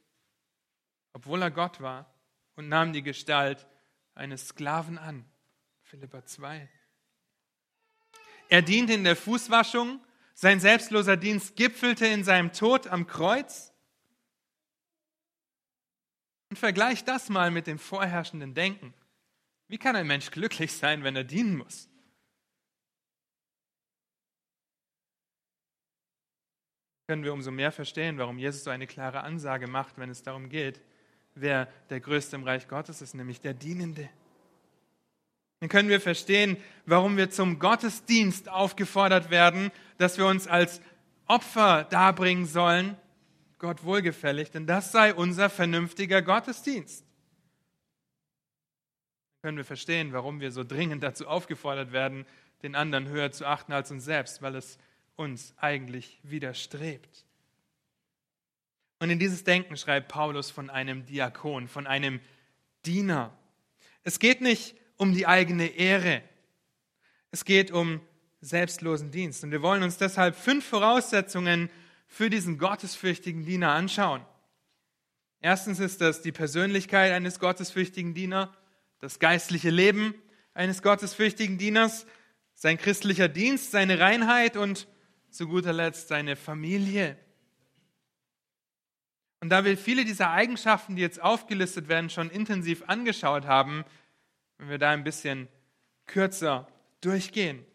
obwohl er Gott war, und nahm die Gestalt eines Sklaven an. Philippa 2. Er diente in der Fußwaschung, sein selbstloser Dienst gipfelte in seinem Tod am Kreuz. Und vergleich das mal mit dem vorherrschenden Denken. Wie kann ein Mensch glücklich sein, wenn er dienen muss? Können wir umso mehr verstehen, warum Jesus so eine klare Ansage macht, wenn es darum geht, wer der Größte im Reich Gottes ist, nämlich der Dienende. Dann können wir verstehen, warum wir zum Gottesdienst aufgefordert werden, dass wir uns als Opfer darbringen sollen, Gott wohlgefällig, denn das sei unser vernünftiger Gottesdienst. Dann können wir verstehen, warum wir so dringend dazu aufgefordert werden, den anderen höher zu achten als uns selbst, weil es uns eigentlich widerstrebt. Und in dieses Denken schreibt Paulus von einem Diakon, von einem Diener. Es geht nicht um die eigene Ehre. Es geht um selbstlosen Dienst. Und wir wollen uns deshalb fünf Voraussetzungen für diesen gottesfürchtigen Diener anschauen. Erstens ist das die Persönlichkeit eines gottesfürchtigen Dieners, das geistliche Leben eines gottesfürchtigen Dieners, sein christlicher Dienst, seine Reinheit und zu guter Letzt seine Familie. Und da wir viele dieser Eigenschaften, die jetzt aufgelistet werden, schon intensiv angeschaut haben, wenn wir da ein bisschen kürzer durchgehen.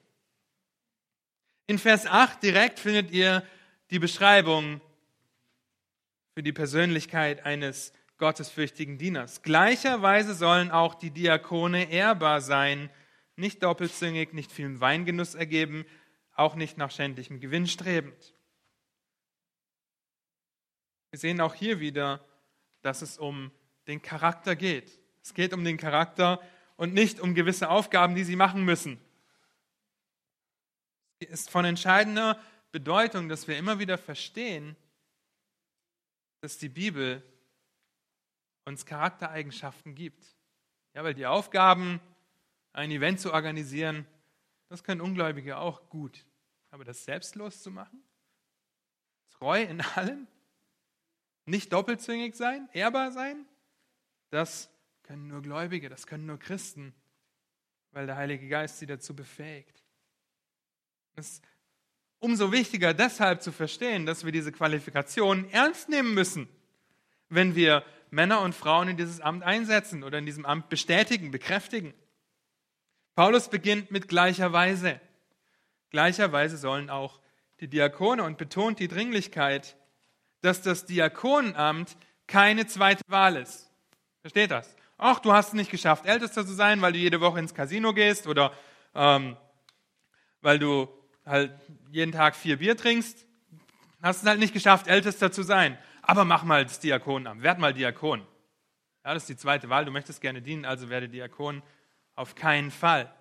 In Vers 8 direkt findet ihr die Beschreibung für die Persönlichkeit eines gottesfürchtigen Dieners. Gleicherweise sollen auch die Diakone ehrbar sein, nicht doppelzüngig, nicht viel Weingenuss ergeben, auch nicht nach schändlichem Gewinn strebend. Wir sehen auch hier wieder, dass es um den Charakter geht. Es geht um den Charakter und nicht um gewisse Aufgaben, die sie machen müssen. Es ist von entscheidender Bedeutung, dass wir immer wieder verstehen, dass die Bibel uns Charaktereigenschaften gibt. Ja, weil die Aufgaben, ein Event zu organisieren, das können Ungläubige auch gut. Aber das selbstlos zu machen, treu in allem, nicht doppelzüngig sein, ehrbar sein, das können nur Gläubige, das können nur Christen, weil der Heilige Geist sie dazu befähigt. Es ist umso wichtiger deshalb zu verstehen, dass wir diese Qualifikation ernst nehmen müssen, wenn wir Männer und Frauen in dieses Amt einsetzen oder in diesem Amt bestätigen, bekräftigen. Paulus beginnt mit gleicher Weise. Gleicherweise sollen auch die Diakone und betont die Dringlichkeit, dass das Diakonenamt keine zweite Wahl ist. Versteht das? Ach, du hast es nicht geschafft, Ältester zu sein, weil du jede Woche ins Casino gehst oder ähm, weil du halt jeden Tag vier Bier trinkst. Hast es halt nicht geschafft, Ältester zu sein. Aber mach mal das Diakonenamt, werd mal Diakon. Ja, das ist die zweite Wahl. Du möchtest gerne dienen, also werde Diakon. Auf keinen Fall.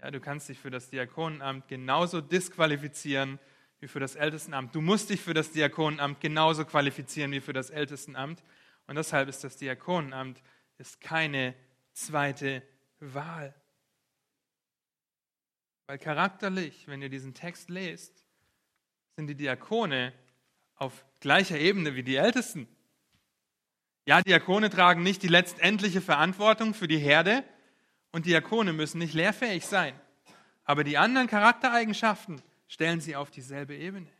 Ja, du kannst dich für das Diakonenamt genauso disqualifizieren wie für das Ältestenamt. Du musst dich für das Diakonenamt genauso qualifizieren wie für das Ältestenamt. Und deshalb ist das Diakonenamt ist keine zweite Wahl. Weil charakterlich, wenn ihr diesen Text lest, sind die Diakone auf gleicher Ebene wie die Ältesten. Ja, Diakone tragen nicht die letztendliche Verantwortung für die Herde und Diakone müssen nicht lehrfähig sein. Aber die anderen Charaktereigenschaften stellen sie auf dieselbe Ebene.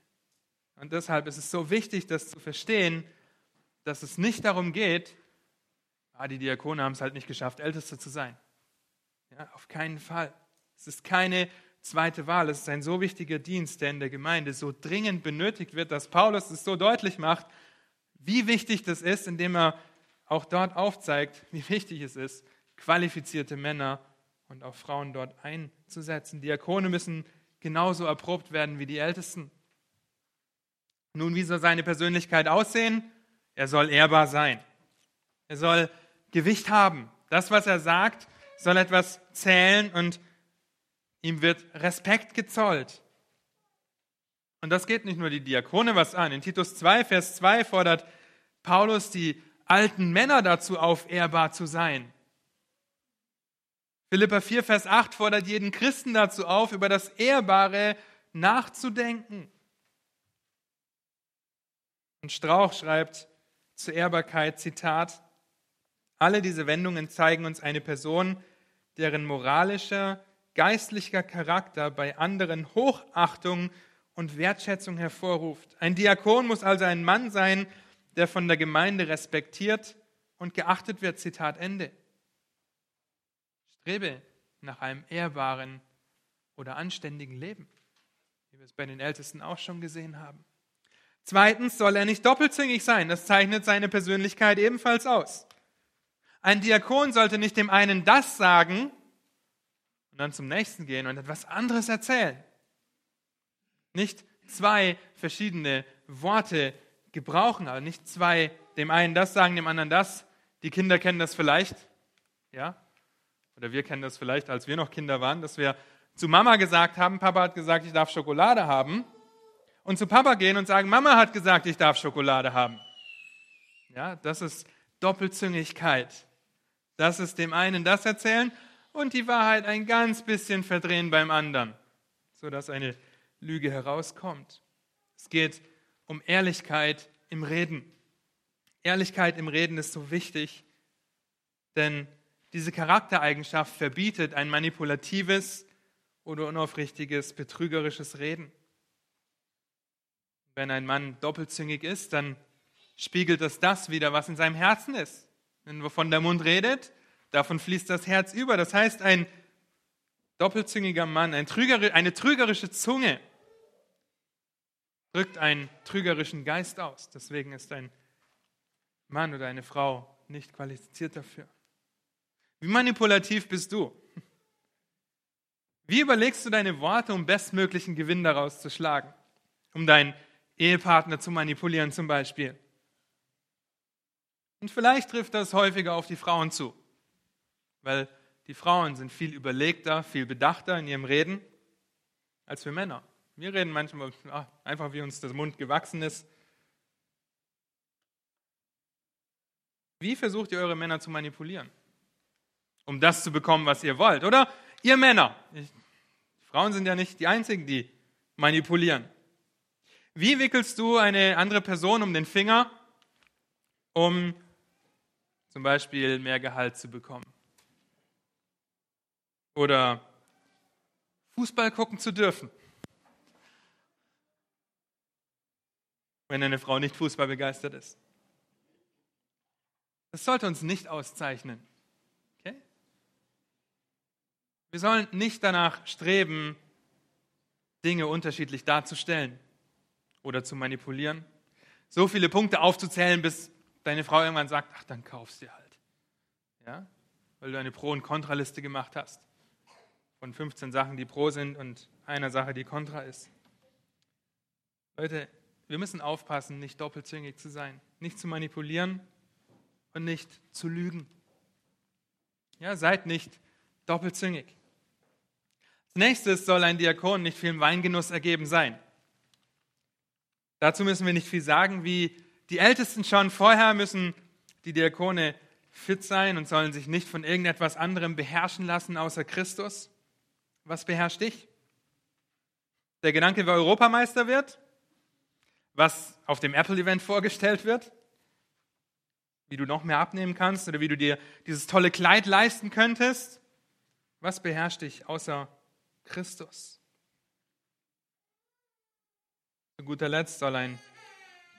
Und deshalb ist es so wichtig, das zu verstehen, dass es nicht darum geht, ah, die Diakone haben es halt nicht geschafft, Älteste zu sein. Ja, auf keinen Fall. Es ist keine zweite Wahl. Es ist ein so wichtiger Dienst, der in der Gemeinde so dringend benötigt wird, dass Paulus es so deutlich macht, wie wichtig das ist, indem er auch dort aufzeigt, wie wichtig es ist, qualifizierte Männer und auch Frauen dort einzusetzen. Diakone müssen genauso erprobt werden wie die Ältesten. Nun, wie soll seine Persönlichkeit aussehen? Er soll ehrbar sein. Er soll Gewicht haben. Das, was er sagt, soll etwas zählen und ihm wird Respekt gezollt. Und das geht nicht nur die Diakone was an. In Titus 2, Vers 2 fordert Paulus die alten Männer dazu auf, ehrbar zu sein. Philippa 4, Vers 8 fordert jeden Christen dazu auf, über das Ehrbare nachzudenken. Und Strauch schreibt zur Ehrbarkeit, Zitat, alle diese Wendungen zeigen uns eine Person, deren moralischer, geistlicher Charakter bei anderen Hochachtung und Wertschätzung hervorruft. Ein Diakon muss also ein Mann sein, der von der Gemeinde respektiert und geachtet wird. Zitat Ende. Strebe nach einem ehrbaren oder anständigen Leben, wie wir es bei den Ältesten auch schon gesehen haben. Zweitens soll er nicht doppelzüngig sein. Das zeichnet seine Persönlichkeit ebenfalls aus. Ein Diakon sollte nicht dem einen das sagen und dann zum nächsten gehen und etwas anderes erzählen. Nicht zwei verschiedene Worte gebrauchen, aber nicht zwei, dem einen das sagen, dem anderen das. Die Kinder kennen das vielleicht, ja? Oder wir kennen das vielleicht, als wir noch Kinder waren, dass wir zu Mama gesagt haben, Papa hat gesagt, ich darf Schokolade haben. Und zu Papa gehen und sagen, Mama hat gesagt, ich darf Schokolade haben. Ja, das ist Doppelzüngigkeit. Das ist dem einen das erzählen und die Wahrheit ein ganz bisschen verdrehen beim anderen, sodass eine Lüge herauskommt. Es geht um Ehrlichkeit im Reden. Ehrlichkeit im Reden ist so wichtig, denn diese Charaktereigenschaft verbietet ein manipulatives oder unaufrichtiges, betrügerisches Reden. Wenn ein Mann doppelzüngig ist, dann spiegelt das das wieder, was in seinem Herzen ist. Wenn wovon der Mund redet, davon fließt das Herz über. Das heißt, ein doppelzüngiger Mann, ein trüger, eine trügerische Zunge drückt einen trügerischen Geist aus. Deswegen ist ein Mann oder eine Frau nicht qualifiziert dafür. Wie manipulativ bist du? Wie überlegst du deine Worte, um bestmöglichen Gewinn daraus zu schlagen? Um deinen Ehepartner zu manipulieren zum Beispiel. Und vielleicht trifft das häufiger auf die Frauen zu, weil die Frauen sind viel überlegter, viel bedachter in ihrem Reden als wir Männer. Wir reden manchmal ach, einfach, wie uns der Mund gewachsen ist. Wie versucht ihr eure Männer zu manipulieren? Um das zu bekommen, was ihr wollt. Oder ihr Männer. Ich, Frauen sind ja nicht die Einzigen, die manipulieren. Wie wickelst du eine andere Person um den Finger, um zum Beispiel mehr Gehalt zu bekommen. Oder Fußball gucken zu dürfen. Wenn eine Frau nicht Fußball begeistert ist. Das sollte uns nicht auszeichnen. Okay? Wir sollen nicht danach streben, Dinge unterschiedlich darzustellen oder zu manipulieren. So viele Punkte aufzuzählen, bis deine Frau irgendwann sagt, ach, dann kaufst du halt. Ja? Weil du eine Pro- und Kontraliste gemacht hast. Von 15 Sachen, die Pro sind und einer Sache, die Kontra ist. Leute, wir müssen aufpassen, nicht doppelzüngig zu sein, nicht zu manipulieren und nicht zu lügen. Ja, seid nicht doppelzüngig. Als nächstes soll ein Diakon nicht viel Weingenuss ergeben sein. Dazu müssen wir nicht viel sagen, wie die Ältesten schon vorher müssen die Diakone fit sein und sollen sich nicht von irgendetwas anderem beherrschen lassen außer Christus. Was beherrscht dich? Der Gedanke, wer Europameister wird? Was auf dem Apple-Event vorgestellt wird? Wie du noch mehr abnehmen kannst oder wie du dir dieses tolle Kleid leisten könntest? Was beherrscht dich außer Christus? Zu guter Letzt soll ein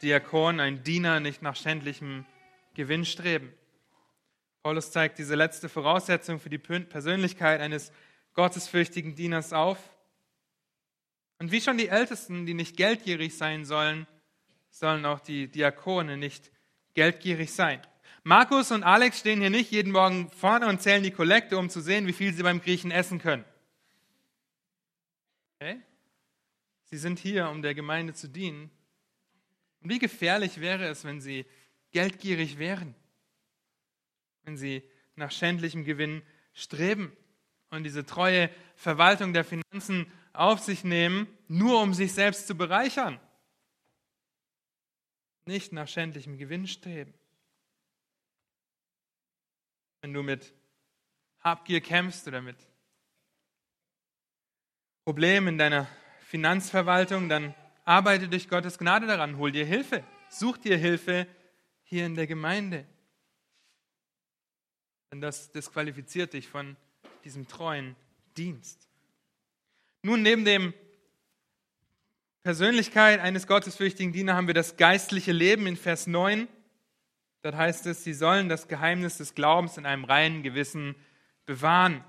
Diakon, ein Diener nicht nach schändlichem Gewinn streben. Paulus zeigt diese letzte Voraussetzung für die Persönlichkeit eines gottesfürchtigen Dieners auf. Und wie schon die Ältesten, die nicht geldgierig sein sollen, sollen auch die Diakone nicht geldgierig sein. Markus und Alex stehen hier nicht jeden Morgen vorne und zählen die Kollekte, um zu sehen, wie viel sie beim Griechen essen können. Okay? Sie sind hier, um der Gemeinde zu dienen und wie gefährlich wäre es, wenn sie geldgierig wären, wenn sie nach schändlichem Gewinn streben und diese treue Verwaltung der Finanzen auf sich nehmen, nur um sich selbst zu bereichern. Nicht nach schändlichem Gewinn streben. Wenn du mit Habgier kämpfst oder mit Problemen in deiner Finanzverwaltung, dann arbeite durch Gottes Gnade daran, hol dir Hilfe, such dir Hilfe hier in der Gemeinde. Denn das disqualifiziert dich von diesem treuen Dienst. Nun, neben dem Persönlichkeit eines gottesfürchtigen Diener haben wir das geistliche Leben in Vers 9. Dort heißt es, sie sollen das Geheimnis des Glaubens in einem reinen Gewissen bewahren.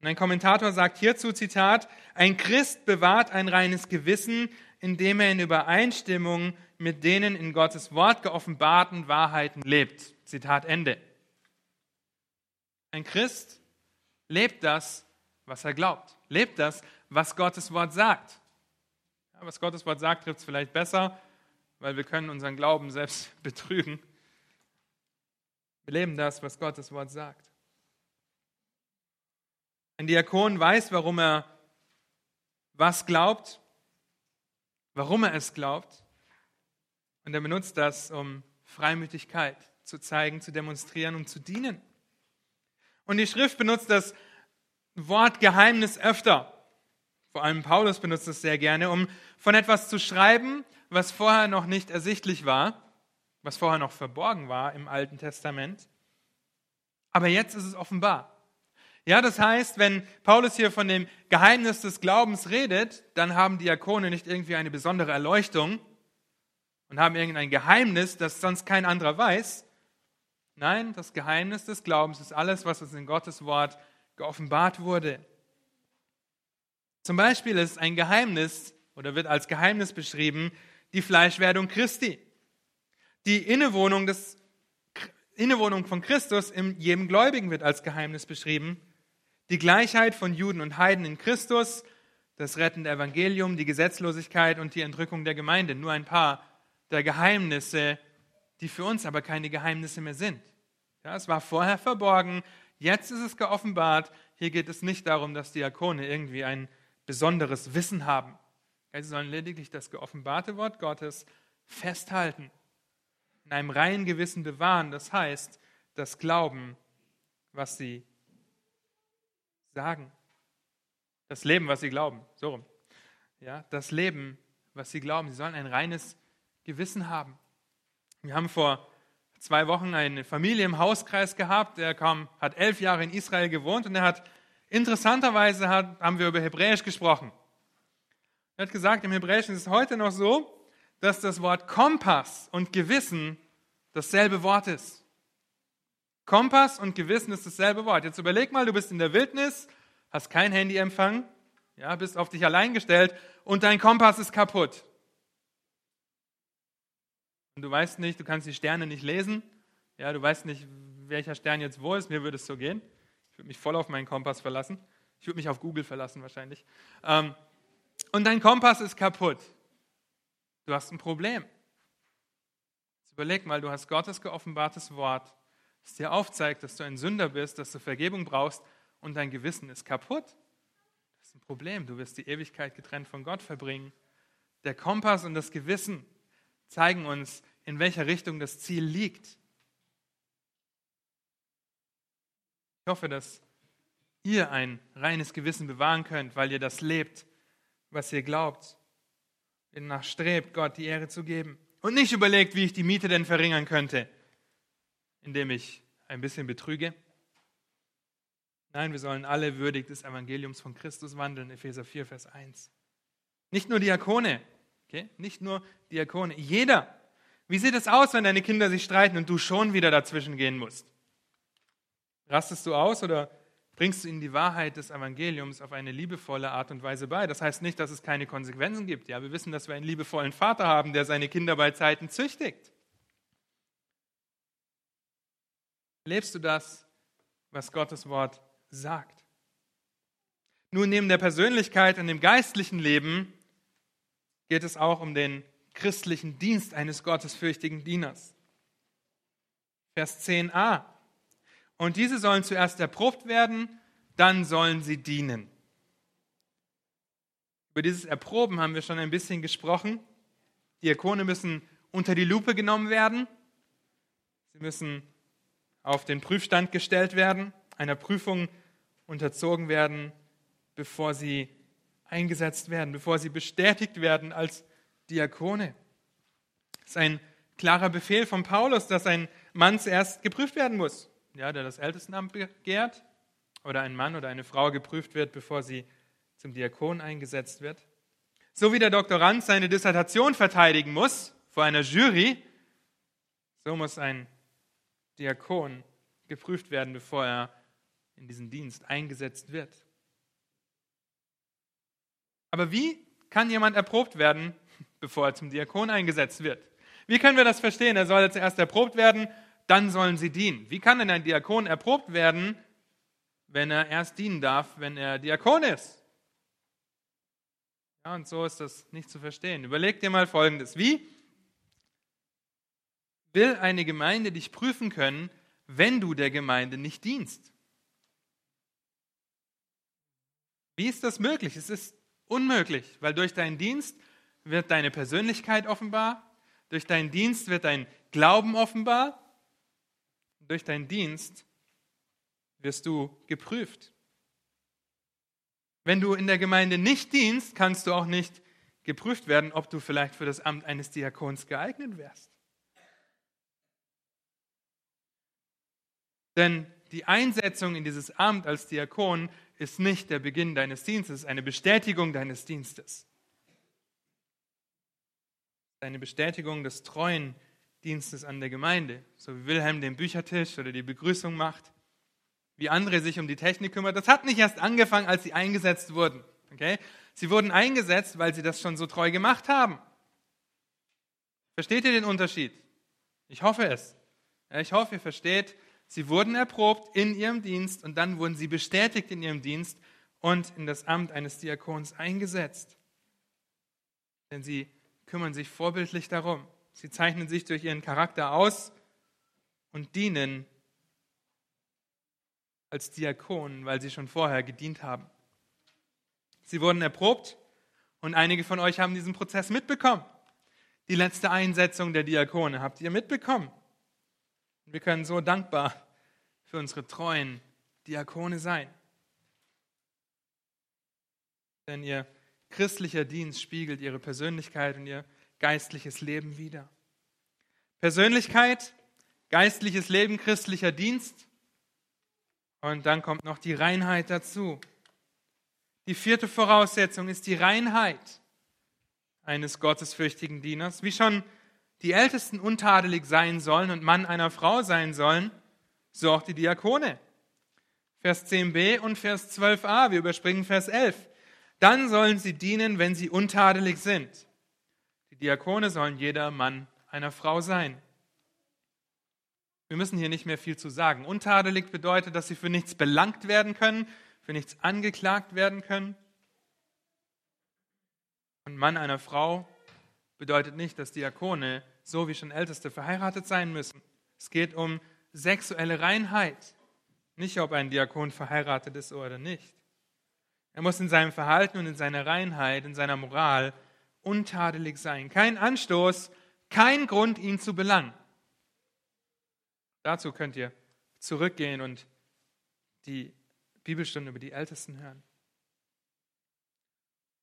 Und ein Kommentator sagt hierzu, Zitat, ein Christ bewahrt ein reines Gewissen, indem er in Übereinstimmung mit denen in Gottes Wort geoffenbarten Wahrheiten lebt. Zitat Ende. Ein Christ lebt das, was er glaubt. Lebt das, was Gottes Wort sagt. Was Gottes Wort sagt, trifft es vielleicht besser, weil wir können unseren Glauben selbst betrügen. Wir leben das, was Gottes Wort sagt. Ein Diakon weiß, warum er was glaubt, warum er es glaubt. Und er benutzt das, um Freimütigkeit zu zeigen, zu demonstrieren und zu dienen. Und die Schrift benutzt das Wort Geheimnis öfter. Vor allem Paulus benutzt es sehr gerne, um von etwas zu schreiben, was vorher noch nicht ersichtlich war, was vorher noch verborgen war im Alten Testament. Aber jetzt ist es offenbar. Ja, das heißt, wenn Paulus hier von dem Geheimnis des Glaubens redet, dann haben Diakone nicht irgendwie eine besondere Erleuchtung und haben irgendein Geheimnis, das sonst kein anderer weiß. Nein, das Geheimnis des Glaubens ist alles, was uns in Gottes Wort geoffenbart wurde. Zum Beispiel ist ein Geheimnis oder wird als Geheimnis beschrieben die Fleischwerdung Christi. Die Innewohnung, des, Innewohnung von Christus in jedem Gläubigen wird als Geheimnis beschrieben die Gleichheit von Juden und Heiden in Christus, das rettende Evangelium, die Gesetzlosigkeit und die Entrückung der Gemeinde. Nur ein paar der Geheimnisse, die für uns aber keine Geheimnisse mehr sind. Ja, es war vorher verborgen, jetzt ist es geoffenbart. Hier geht es nicht darum, dass Diakone irgendwie ein besonderes Wissen haben. Sie sollen lediglich das geoffenbarte Wort Gottes festhalten, in einem reinen Gewissen bewahren. Das heißt, das Glauben, was sie sagen. Das Leben, was sie glauben. So rum. Ja, das Leben, was sie glauben. Sie sollen ein reines Gewissen haben. Wir haben vor zwei Wochen eine Familie im Hauskreis gehabt. Der kam, hat elf Jahre in Israel gewohnt und er hat interessanterweise hat, haben wir über Hebräisch gesprochen. Er hat gesagt, im Hebräischen ist es heute noch so, dass das Wort Kompass und Gewissen dasselbe Wort ist. Kompass und Gewissen ist dasselbe Wort. Jetzt überleg mal, du bist in der Wildnis, hast kein Handyempfang, ja, bist auf dich allein gestellt und dein Kompass ist kaputt. Und du weißt nicht, du kannst die Sterne nicht lesen. Ja, du weißt nicht, welcher Stern jetzt wo ist. Mir würde es so gehen. Ich würde mich voll auf meinen Kompass verlassen. Ich würde mich auf Google verlassen wahrscheinlich. Ähm, und dein Kompass ist kaputt. Du hast ein Problem. Jetzt überleg mal, du hast Gottes geoffenbartes Wort das dir aufzeigt, dass du ein Sünder bist, dass du Vergebung brauchst und dein Gewissen ist kaputt. Das ist ein Problem. Du wirst die Ewigkeit getrennt von Gott verbringen. Der Kompass und das Gewissen zeigen uns, in welcher Richtung das Ziel liegt. Ich hoffe, dass ihr ein reines Gewissen bewahren könnt, weil ihr das lebt, was ihr glaubt. Ihr nachstrebt, Gott die Ehre zu geben. Und nicht überlegt, wie ich die Miete denn verringern könnte indem ich ein bisschen betrüge. Nein, wir sollen alle würdig des Evangeliums von Christus wandeln, Epheser 4, Vers 1. Nicht nur Diakone, okay? nicht nur Diakone, jeder. Wie sieht es aus, wenn deine Kinder sich streiten und du schon wieder dazwischen gehen musst? Rastest du aus oder bringst du ihnen die Wahrheit des Evangeliums auf eine liebevolle Art und Weise bei? Das heißt nicht, dass es keine Konsequenzen gibt. Ja, wir wissen, dass wir einen liebevollen Vater haben, der seine Kinder bei Zeiten züchtigt. Lebst du das, was Gottes Wort sagt? Nun, neben der Persönlichkeit und dem geistlichen Leben geht es auch um den christlichen Dienst eines gottesfürchtigen Dieners. Vers 10a. Und diese sollen zuerst erprobt werden, dann sollen sie dienen. Über dieses Erproben haben wir schon ein bisschen gesprochen. Diakone müssen unter die Lupe genommen werden. Sie müssen auf den Prüfstand gestellt werden, einer Prüfung unterzogen werden, bevor sie eingesetzt werden, bevor sie bestätigt werden als Diakone. Das ist ein klarer Befehl von Paulus, dass ein Mann zuerst geprüft werden muss, ja, der das Ältestenamt begehrt, oder ein Mann oder eine Frau geprüft wird, bevor sie zum Diakon eingesetzt wird. So wie der Doktorand seine Dissertation verteidigen muss vor einer Jury, so muss ein Diakon geprüft werden, bevor er in diesen Dienst eingesetzt wird. Aber wie kann jemand erprobt werden, bevor er zum Diakon eingesetzt wird? Wie können wir das verstehen? Er soll zuerst erprobt werden, dann sollen sie dienen. Wie kann denn ein Diakon erprobt werden, wenn er erst dienen darf, wenn er Diakon ist? Ja, und so ist das nicht zu verstehen. Überleg dir mal Folgendes. Wie will eine Gemeinde dich prüfen können, wenn du der Gemeinde nicht dienst? Wie ist das möglich? Es ist unmöglich, weil durch deinen Dienst wird deine Persönlichkeit offenbar, durch deinen Dienst wird dein Glauben offenbar, durch deinen Dienst wirst du geprüft. Wenn du in der Gemeinde nicht dienst, kannst du auch nicht geprüft werden, ob du vielleicht für das Amt eines Diakons geeignet wärst. Denn die Einsetzung in dieses Amt als Diakon ist nicht der Beginn deines Dienstes, es ist eine Bestätigung deines Dienstes. Eine Bestätigung des treuen Dienstes an der Gemeinde. So wie Wilhelm den Büchertisch oder die Begrüßung macht, wie andere sich um die Technik kümmert. Das hat nicht erst angefangen, als sie eingesetzt wurden. Okay? Sie wurden eingesetzt, weil sie das schon so treu gemacht haben. Versteht ihr den Unterschied? Ich hoffe es. ich hoffe, ihr versteht, Sie wurden erprobt in ihrem Dienst und dann wurden sie bestätigt in ihrem Dienst und in das Amt eines Diakons eingesetzt. Denn sie kümmern sich vorbildlich darum. Sie zeichnen sich durch ihren Charakter aus und dienen als Diakonen, weil sie schon vorher gedient haben. Sie wurden erprobt und einige von euch haben diesen Prozess mitbekommen. Die letzte Einsetzung der Diakone habt ihr mitbekommen. Wir können so dankbar für unsere treuen Diakone sein. Denn ihr christlicher Dienst spiegelt ihre Persönlichkeit und ihr geistliches Leben wider. Persönlichkeit, geistliches Leben, christlicher Dienst. Und dann kommt noch die Reinheit dazu. Die vierte Voraussetzung ist die Reinheit eines gottesfürchtigen Dieners. Wie schon die Ältesten untadelig sein sollen und Mann einer Frau sein sollen, so auch die Diakone. Vers 10b und Vers 12a, wir überspringen Vers 11. Dann sollen sie dienen, wenn sie untadelig sind. Die Diakone sollen jeder Mann einer Frau sein. Wir müssen hier nicht mehr viel zu sagen. Untadelig bedeutet, dass sie für nichts belangt werden können, für nichts angeklagt werden können. Und Mann einer Frau bedeutet nicht, dass Diakone so wie schon Älteste verheiratet sein müssen. Es geht um sexuelle Reinheit, nicht ob ein Diakon verheiratet ist oder nicht. Er muss in seinem Verhalten und in seiner Reinheit, in seiner Moral untadelig sein. Kein Anstoß, kein Grund, ihn zu belangen. Dazu könnt ihr zurückgehen und die Bibelstunde über die Ältesten hören.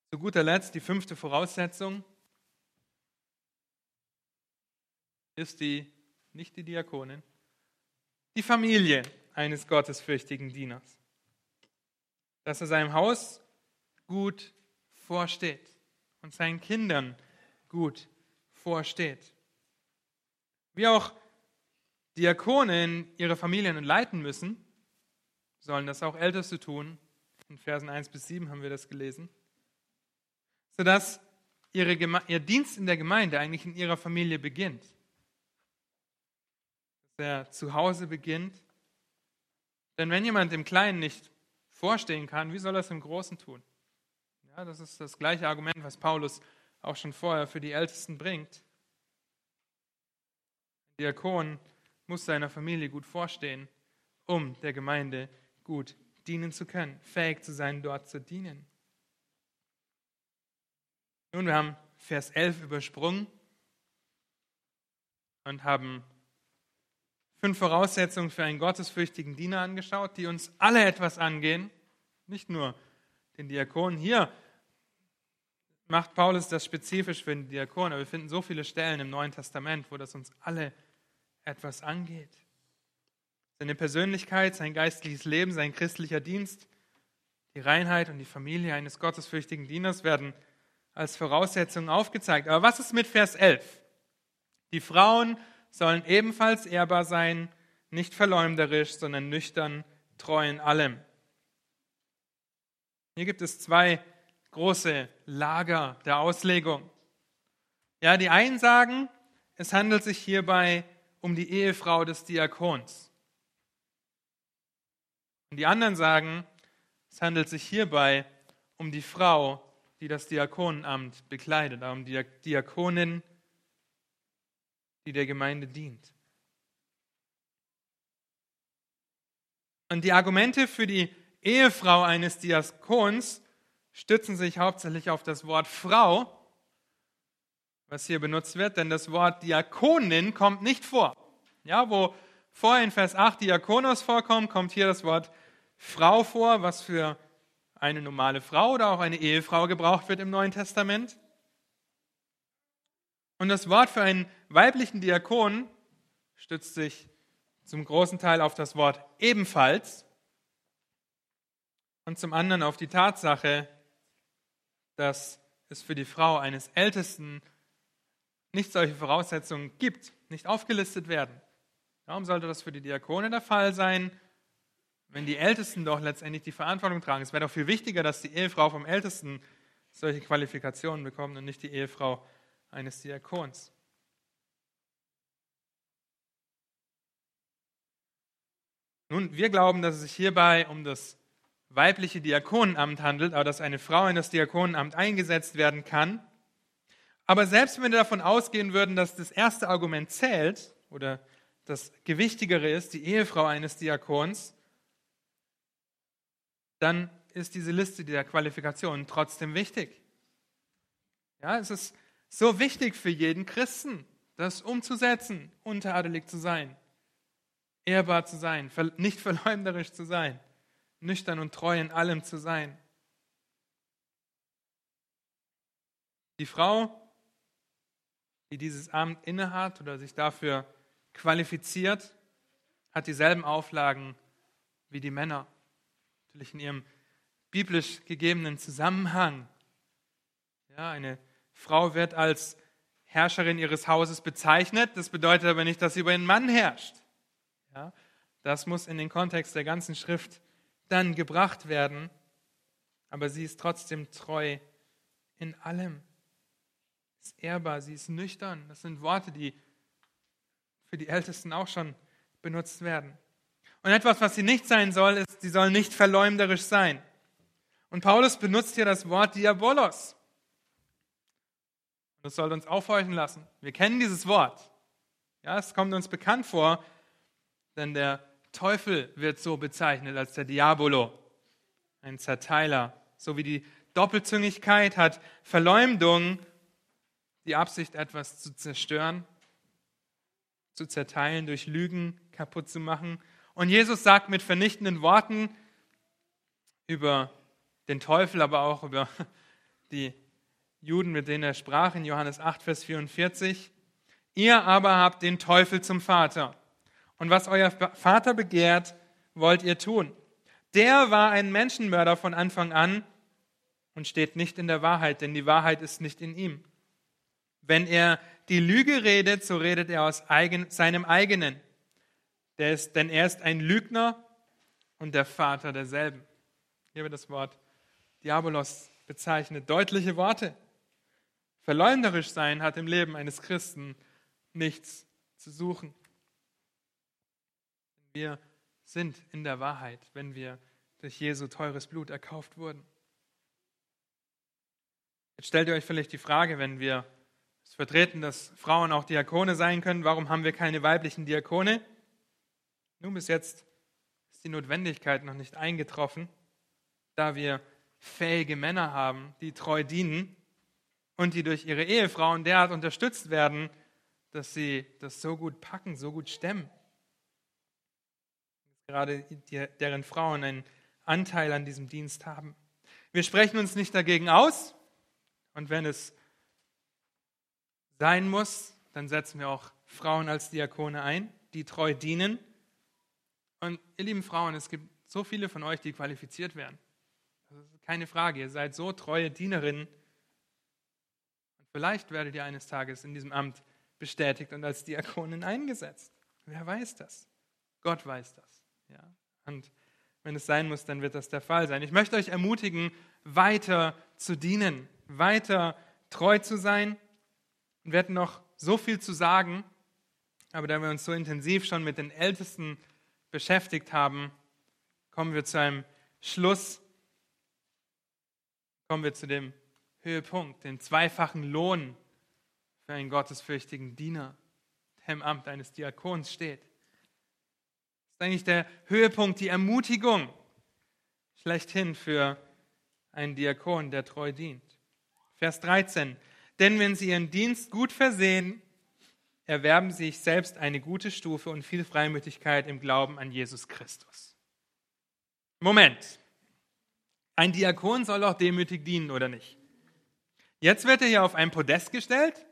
Zu guter Letzt die fünfte Voraussetzung, ist die, nicht die Diakonin, die Familie eines gottesfürchtigen Dieners. Dass er seinem Haus gut vorsteht und seinen Kindern gut vorsteht. Wie auch Diakonen ihre Familien leiten müssen, sollen das auch Älteste tun. In Versen 1 bis 7 haben wir das gelesen. Sodass ihre, ihr Dienst in der Gemeinde eigentlich in ihrer Familie beginnt der zu Hause beginnt. Denn wenn jemand im Kleinen nicht vorstehen kann, wie soll er es im Großen tun? Ja, das ist das gleiche Argument, was Paulus auch schon vorher für die Ältesten bringt. Ein Diakon muss seiner Familie gut vorstehen, um der Gemeinde gut dienen zu können, fähig zu sein, dort zu dienen. Nun, wir haben Vers 11 übersprungen und haben fünf Voraussetzungen für einen gottesfürchtigen Diener angeschaut, die uns alle etwas angehen, nicht nur den Diakonen. Hier macht Paulus das spezifisch für den Diakon, aber wir finden so viele Stellen im Neuen Testament, wo das uns alle etwas angeht. Seine Persönlichkeit, sein geistliches Leben, sein christlicher Dienst, die Reinheit und die Familie eines gottesfürchtigen Dieners werden als Voraussetzungen aufgezeigt. Aber was ist mit Vers 11? Die Frauen sollen ebenfalls ehrbar sein, nicht verleumderisch, sondern nüchtern, treu in allem. Hier gibt es zwei große Lager der Auslegung. Ja, die einen sagen, es handelt sich hierbei um die Ehefrau des Diakons. Und die anderen sagen, es handelt sich hierbei um die Frau, die das Diakonenamt bekleidet, um die Diakonin, die der Gemeinde dient. Und die Argumente für die Ehefrau eines Diakons stützen sich hauptsächlich auf das Wort Frau, was hier benutzt wird, denn das Wort Diakonin kommt nicht vor. Ja, wo vorher in Vers 8 Diakonos vorkommt, kommt hier das Wort Frau vor, was für eine normale Frau oder auch eine Ehefrau gebraucht wird im Neuen Testament. Und das Wort für einen weiblichen Diakon stützt sich zum großen Teil auf das Wort ebenfalls und zum anderen auf die Tatsache, dass es für die Frau eines Ältesten nicht solche Voraussetzungen gibt, nicht aufgelistet werden. Warum sollte das für die Diakone der Fall sein, wenn die Ältesten doch letztendlich die Verantwortung tragen? Es wäre doch viel wichtiger, dass die Ehefrau vom Ältesten solche Qualifikationen bekommt und nicht die Ehefrau eines Diakons. Nun, wir glauben, dass es sich hierbei um das weibliche Diakonenamt handelt, aber dass eine Frau in das Diakonenamt eingesetzt werden kann. Aber selbst wenn wir davon ausgehen würden, dass das erste Argument zählt oder das Gewichtigere ist, die Ehefrau eines Diakons, dann ist diese Liste der Qualifikationen trotzdem wichtig. Ja, es ist so wichtig für jeden Christen, das umzusetzen, unteradelig zu sein, ehrbar zu sein, nicht verleumderisch zu sein, nüchtern und treu in allem zu sein. Die Frau, die dieses Amt innehat oder sich dafür qualifiziert, hat dieselben Auflagen wie die Männer. Natürlich in ihrem biblisch gegebenen Zusammenhang. Ja, eine Frau wird als Herrscherin ihres Hauses bezeichnet. Das bedeutet aber nicht, dass sie über einen Mann herrscht. Ja, das muss in den Kontext der ganzen Schrift dann gebracht werden. Aber sie ist trotzdem treu in allem. Sie ist ehrbar, sie ist nüchtern. Das sind Worte, die für die Ältesten auch schon benutzt werden. Und etwas, was sie nicht sein soll, ist, sie soll nicht verleumderisch sein. Und Paulus benutzt hier das Wort Diabolos. Das soll uns aufhorchen lassen. Wir kennen dieses Wort. Ja, es kommt uns bekannt vor, denn der Teufel wird so bezeichnet als der Diabolo, ein Zerteiler. So wie die Doppelzüngigkeit hat Verleumdung die Absicht, etwas zu zerstören, zu zerteilen, durch Lügen kaputt zu machen. Und Jesus sagt mit vernichtenden Worten über den Teufel, aber auch über die Juden, mit denen er sprach, in Johannes 8, Vers 44. Ihr aber habt den Teufel zum Vater. Und was euer Vater begehrt, wollt ihr tun. Der war ein Menschenmörder von Anfang an und steht nicht in der Wahrheit, denn die Wahrheit ist nicht in ihm. Wenn er die Lüge redet, so redet er aus eigen, seinem eigenen. Der ist, denn er ist ein Lügner und der Vater derselben. Hier wird das Wort Diabolos bezeichnet. Deutliche Worte. Verleumderisch sein hat im Leben eines Christen nichts zu suchen. Wir sind in der Wahrheit, wenn wir durch Jesu teures Blut erkauft wurden. Jetzt stellt ihr euch vielleicht die Frage, wenn wir es vertreten, dass Frauen auch Diakone sein können, warum haben wir keine weiblichen Diakone? Nun, bis jetzt ist die Notwendigkeit noch nicht eingetroffen, da wir fähige Männer haben, die treu dienen und die durch ihre Ehefrauen derart unterstützt werden, dass sie das so gut packen, so gut stemmen. Gerade deren Frauen einen Anteil an diesem Dienst haben. Wir sprechen uns nicht dagegen aus und wenn es sein muss, dann setzen wir auch Frauen als Diakone ein, die treu dienen. Und ihr lieben Frauen, es gibt so viele von euch, die qualifiziert werden. keine Frage, ihr seid so treue Dienerinnen. Vielleicht werdet ihr eines Tages in diesem Amt bestätigt und als Diakonin eingesetzt. Wer weiß das? Gott weiß das. Ja? Und wenn es sein muss, dann wird das der Fall sein. Ich möchte euch ermutigen, weiter zu dienen, weiter treu zu sein. Wir hätten noch so viel zu sagen, aber da wir uns so intensiv schon mit den Ältesten beschäftigt haben, kommen wir zu einem Schluss, kommen wir zu dem Höhepunkt, dem zweifachen Lohn für einen gottesfürchtigen Diener, der im Amt eines Diakons steht. Das ist eigentlich der Höhepunkt, die Ermutigung schlechthin für einen Diakon, der treu dient. Vers 13. Denn wenn sie ihren Dienst gut versehen, erwerben sie sich selbst eine gute Stufe und viel Freimütigkeit im Glauben an Jesus Christus. Moment. Ein Diakon soll auch demütig dienen, oder nicht? Jetzt wird er hier auf ein Podest gestellt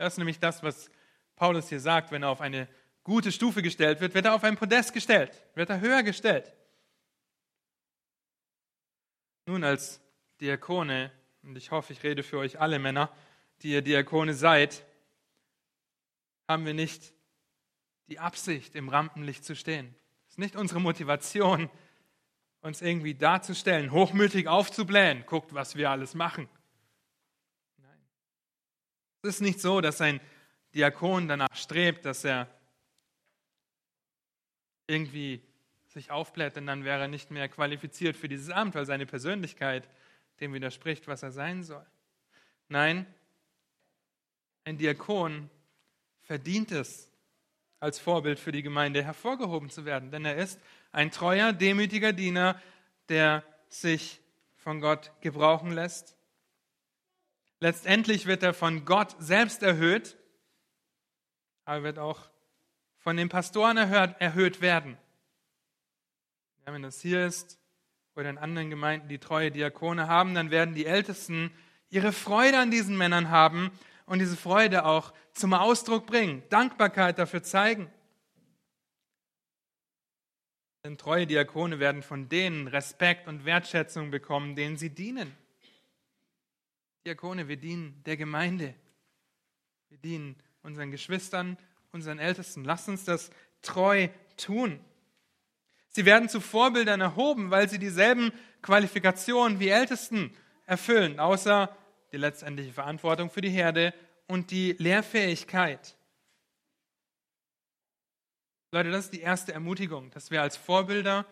das ist nämlich das, was Paulus hier sagt, wenn er auf eine gute Stufe gestellt wird, wird er auf ein Podest gestellt, wird er höher gestellt. Nun als Diakone, und ich hoffe, ich rede für euch alle Männer, die ihr Diakone seid, haben wir nicht die Absicht, im Rampenlicht zu stehen. Es ist nicht unsere Motivation, uns irgendwie darzustellen, hochmütig aufzublähen. Guckt, was wir alles machen. Es ist nicht so, dass ein Diakon danach strebt, dass er irgendwie sich aufbläht, denn dann wäre er nicht mehr qualifiziert für dieses Amt, weil seine Persönlichkeit dem widerspricht, was er sein soll. Nein, ein Diakon verdient es, als Vorbild für die Gemeinde hervorgehoben zu werden, denn er ist ein treuer, demütiger Diener, der sich von Gott gebrauchen lässt Letztendlich wird er von Gott selbst erhöht, aber wird auch von den Pastoren erhöht, erhöht werden. Ja, wenn das hier ist oder in anderen Gemeinden, die treue Diakone haben, dann werden die Ältesten ihre Freude an diesen Männern haben und diese Freude auch zum Ausdruck bringen, Dankbarkeit dafür zeigen. Denn treue Diakone werden von denen Respekt und Wertschätzung bekommen, denen sie dienen. Diakone, wir dienen der Gemeinde. Wir dienen unseren Geschwistern, unseren Ältesten. Lasst uns das treu tun. Sie werden zu Vorbildern erhoben, weil sie dieselben Qualifikationen wie Ältesten erfüllen, außer die letztendliche Verantwortung für die Herde und die Lehrfähigkeit. Leute, das ist die erste Ermutigung, dass wir als Vorbilder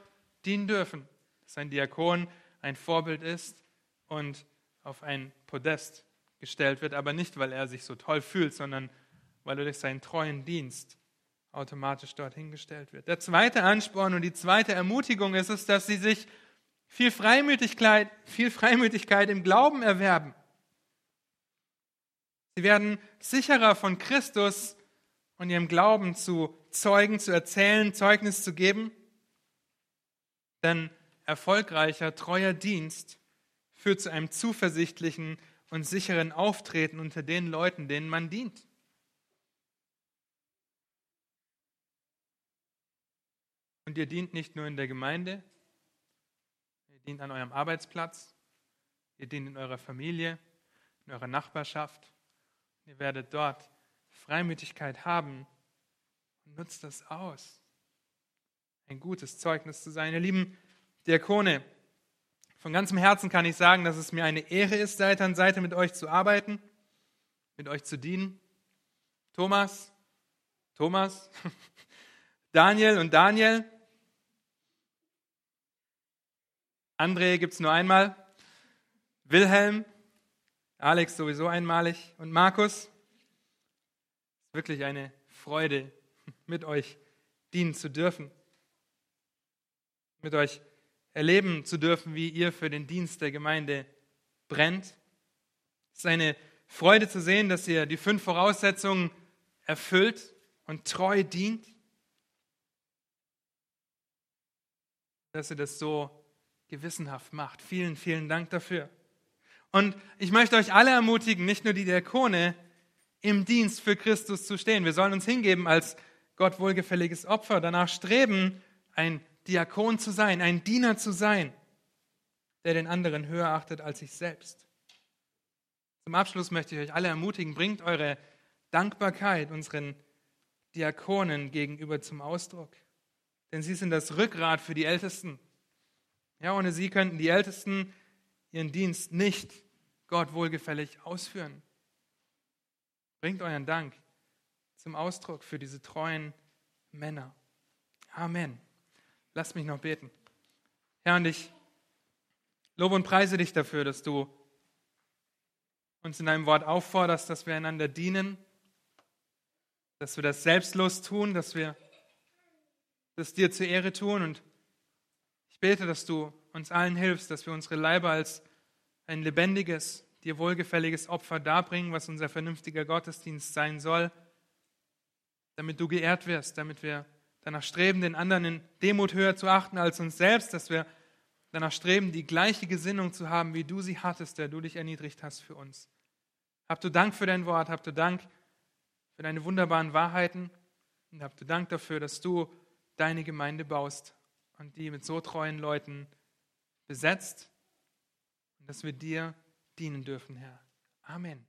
dienen dürfen, dass ein Diakon ein Vorbild ist und auf ein Podest gestellt wird, aber nicht, weil er sich so toll fühlt, sondern weil er durch seinen treuen Dienst automatisch dorthin gestellt wird. Der zweite Ansporn und die zweite Ermutigung ist es, dass sie sich viel Freimütigkeit, viel Freimütigkeit im Glauben erwerben. Sie werden sicherer von Christus und ihrem Glauben zu zeugen, zu erzählen, Zeugnis zu geben. Denn erfolgreicher, treuer Dienst führt zu einem zuversichtlichen und sicheren Auftreten unter den Leuten, denen man dient. Und ihr dient nicht nur in der Gemeinde, ihr dient an eurem Arbeitsplatz, ihr dient in eurer Familie, in eurer Nachbarschaft. Ihr werdet dort Freimütigkeit haben und nutzt das aus. Ein gutes Zeugnis zu sein. Ihr lieben Diakone, von ganzem Herzen kann ich sagen, dass es mir eine Ehre ist, Seite an Seite mit euch zu arbeiten, mit euch zu dienen. Thomas, Thomas, Daniel und Daniel. André gibt es nur einmal. Wilhelm, Alex sowieso einmalig und Markus. Es ist wirklich eine Freude, mit euch dienen zu dürfen, mit euch erleben zu dürfen, wie ihr für den Dienst der Gemeinde brennt. Es ist eine Freude zu sehen, dass ihr die fünf Voraussetzungen erfüllt und treu dient. Dass ihr das so gewissenhaft macht. Vielen, vielen Dank dafür. Und ich möchte euch alle ermutigen, nicht nur die Diakone, im Dienst für Christus zu stehen. Wir sollen uns hingeben als Gott wohlgefälliges Opfer, danach streben, ein Diakon zu sein, ein Diener zu sein, der den anderen höher achtet als sich selbst. Zum Abschluss möchte ich euch alle ermutigen, bringt eure Dankbarkeit unseren Diakonen gegenüber zum Ausdruck. Denn sie sind das Rückgrat für die Ältesten. Ja, ohne sie könnten die Ältesten ihren Dienst nicht Gott wohlgefällig ausführen. Bringt euren Dank zum Ausdruck für diese treuen Männer. Amen. Lasst mich noch beten. Herr, und ich lobe und preise dich dafür, dass du uns in deinem Wort aufforderst, dass wir einander dienen, dass wir das selbstlos tun, dass wir das dir zur Ehre tun. Und ich bete, dass du uns allen hilfst, dass wir unsere Leiber als ein lebendiges, dir wohlgefälliges Opfer darbringen, was unser vernünftiger Gottesdienst sein soll, damit du geehrt wirst, damit wir danach streben, den anderen in Demut höher zu achten als uns selbst, dass wir danach streben, die gleiche Gesinnung zu haben, wie du sie hattest, der du dich erniedrigt hast für uns. Habt du Dank für dein Wort, habt du Dank für deine wunderbaren Wahrheiten und habt du Dank dafür, dass du deine Gemeinde baust und die mit so treuen Leuten besetzt und dass wir dir dienen dürfen, Herr. Amen.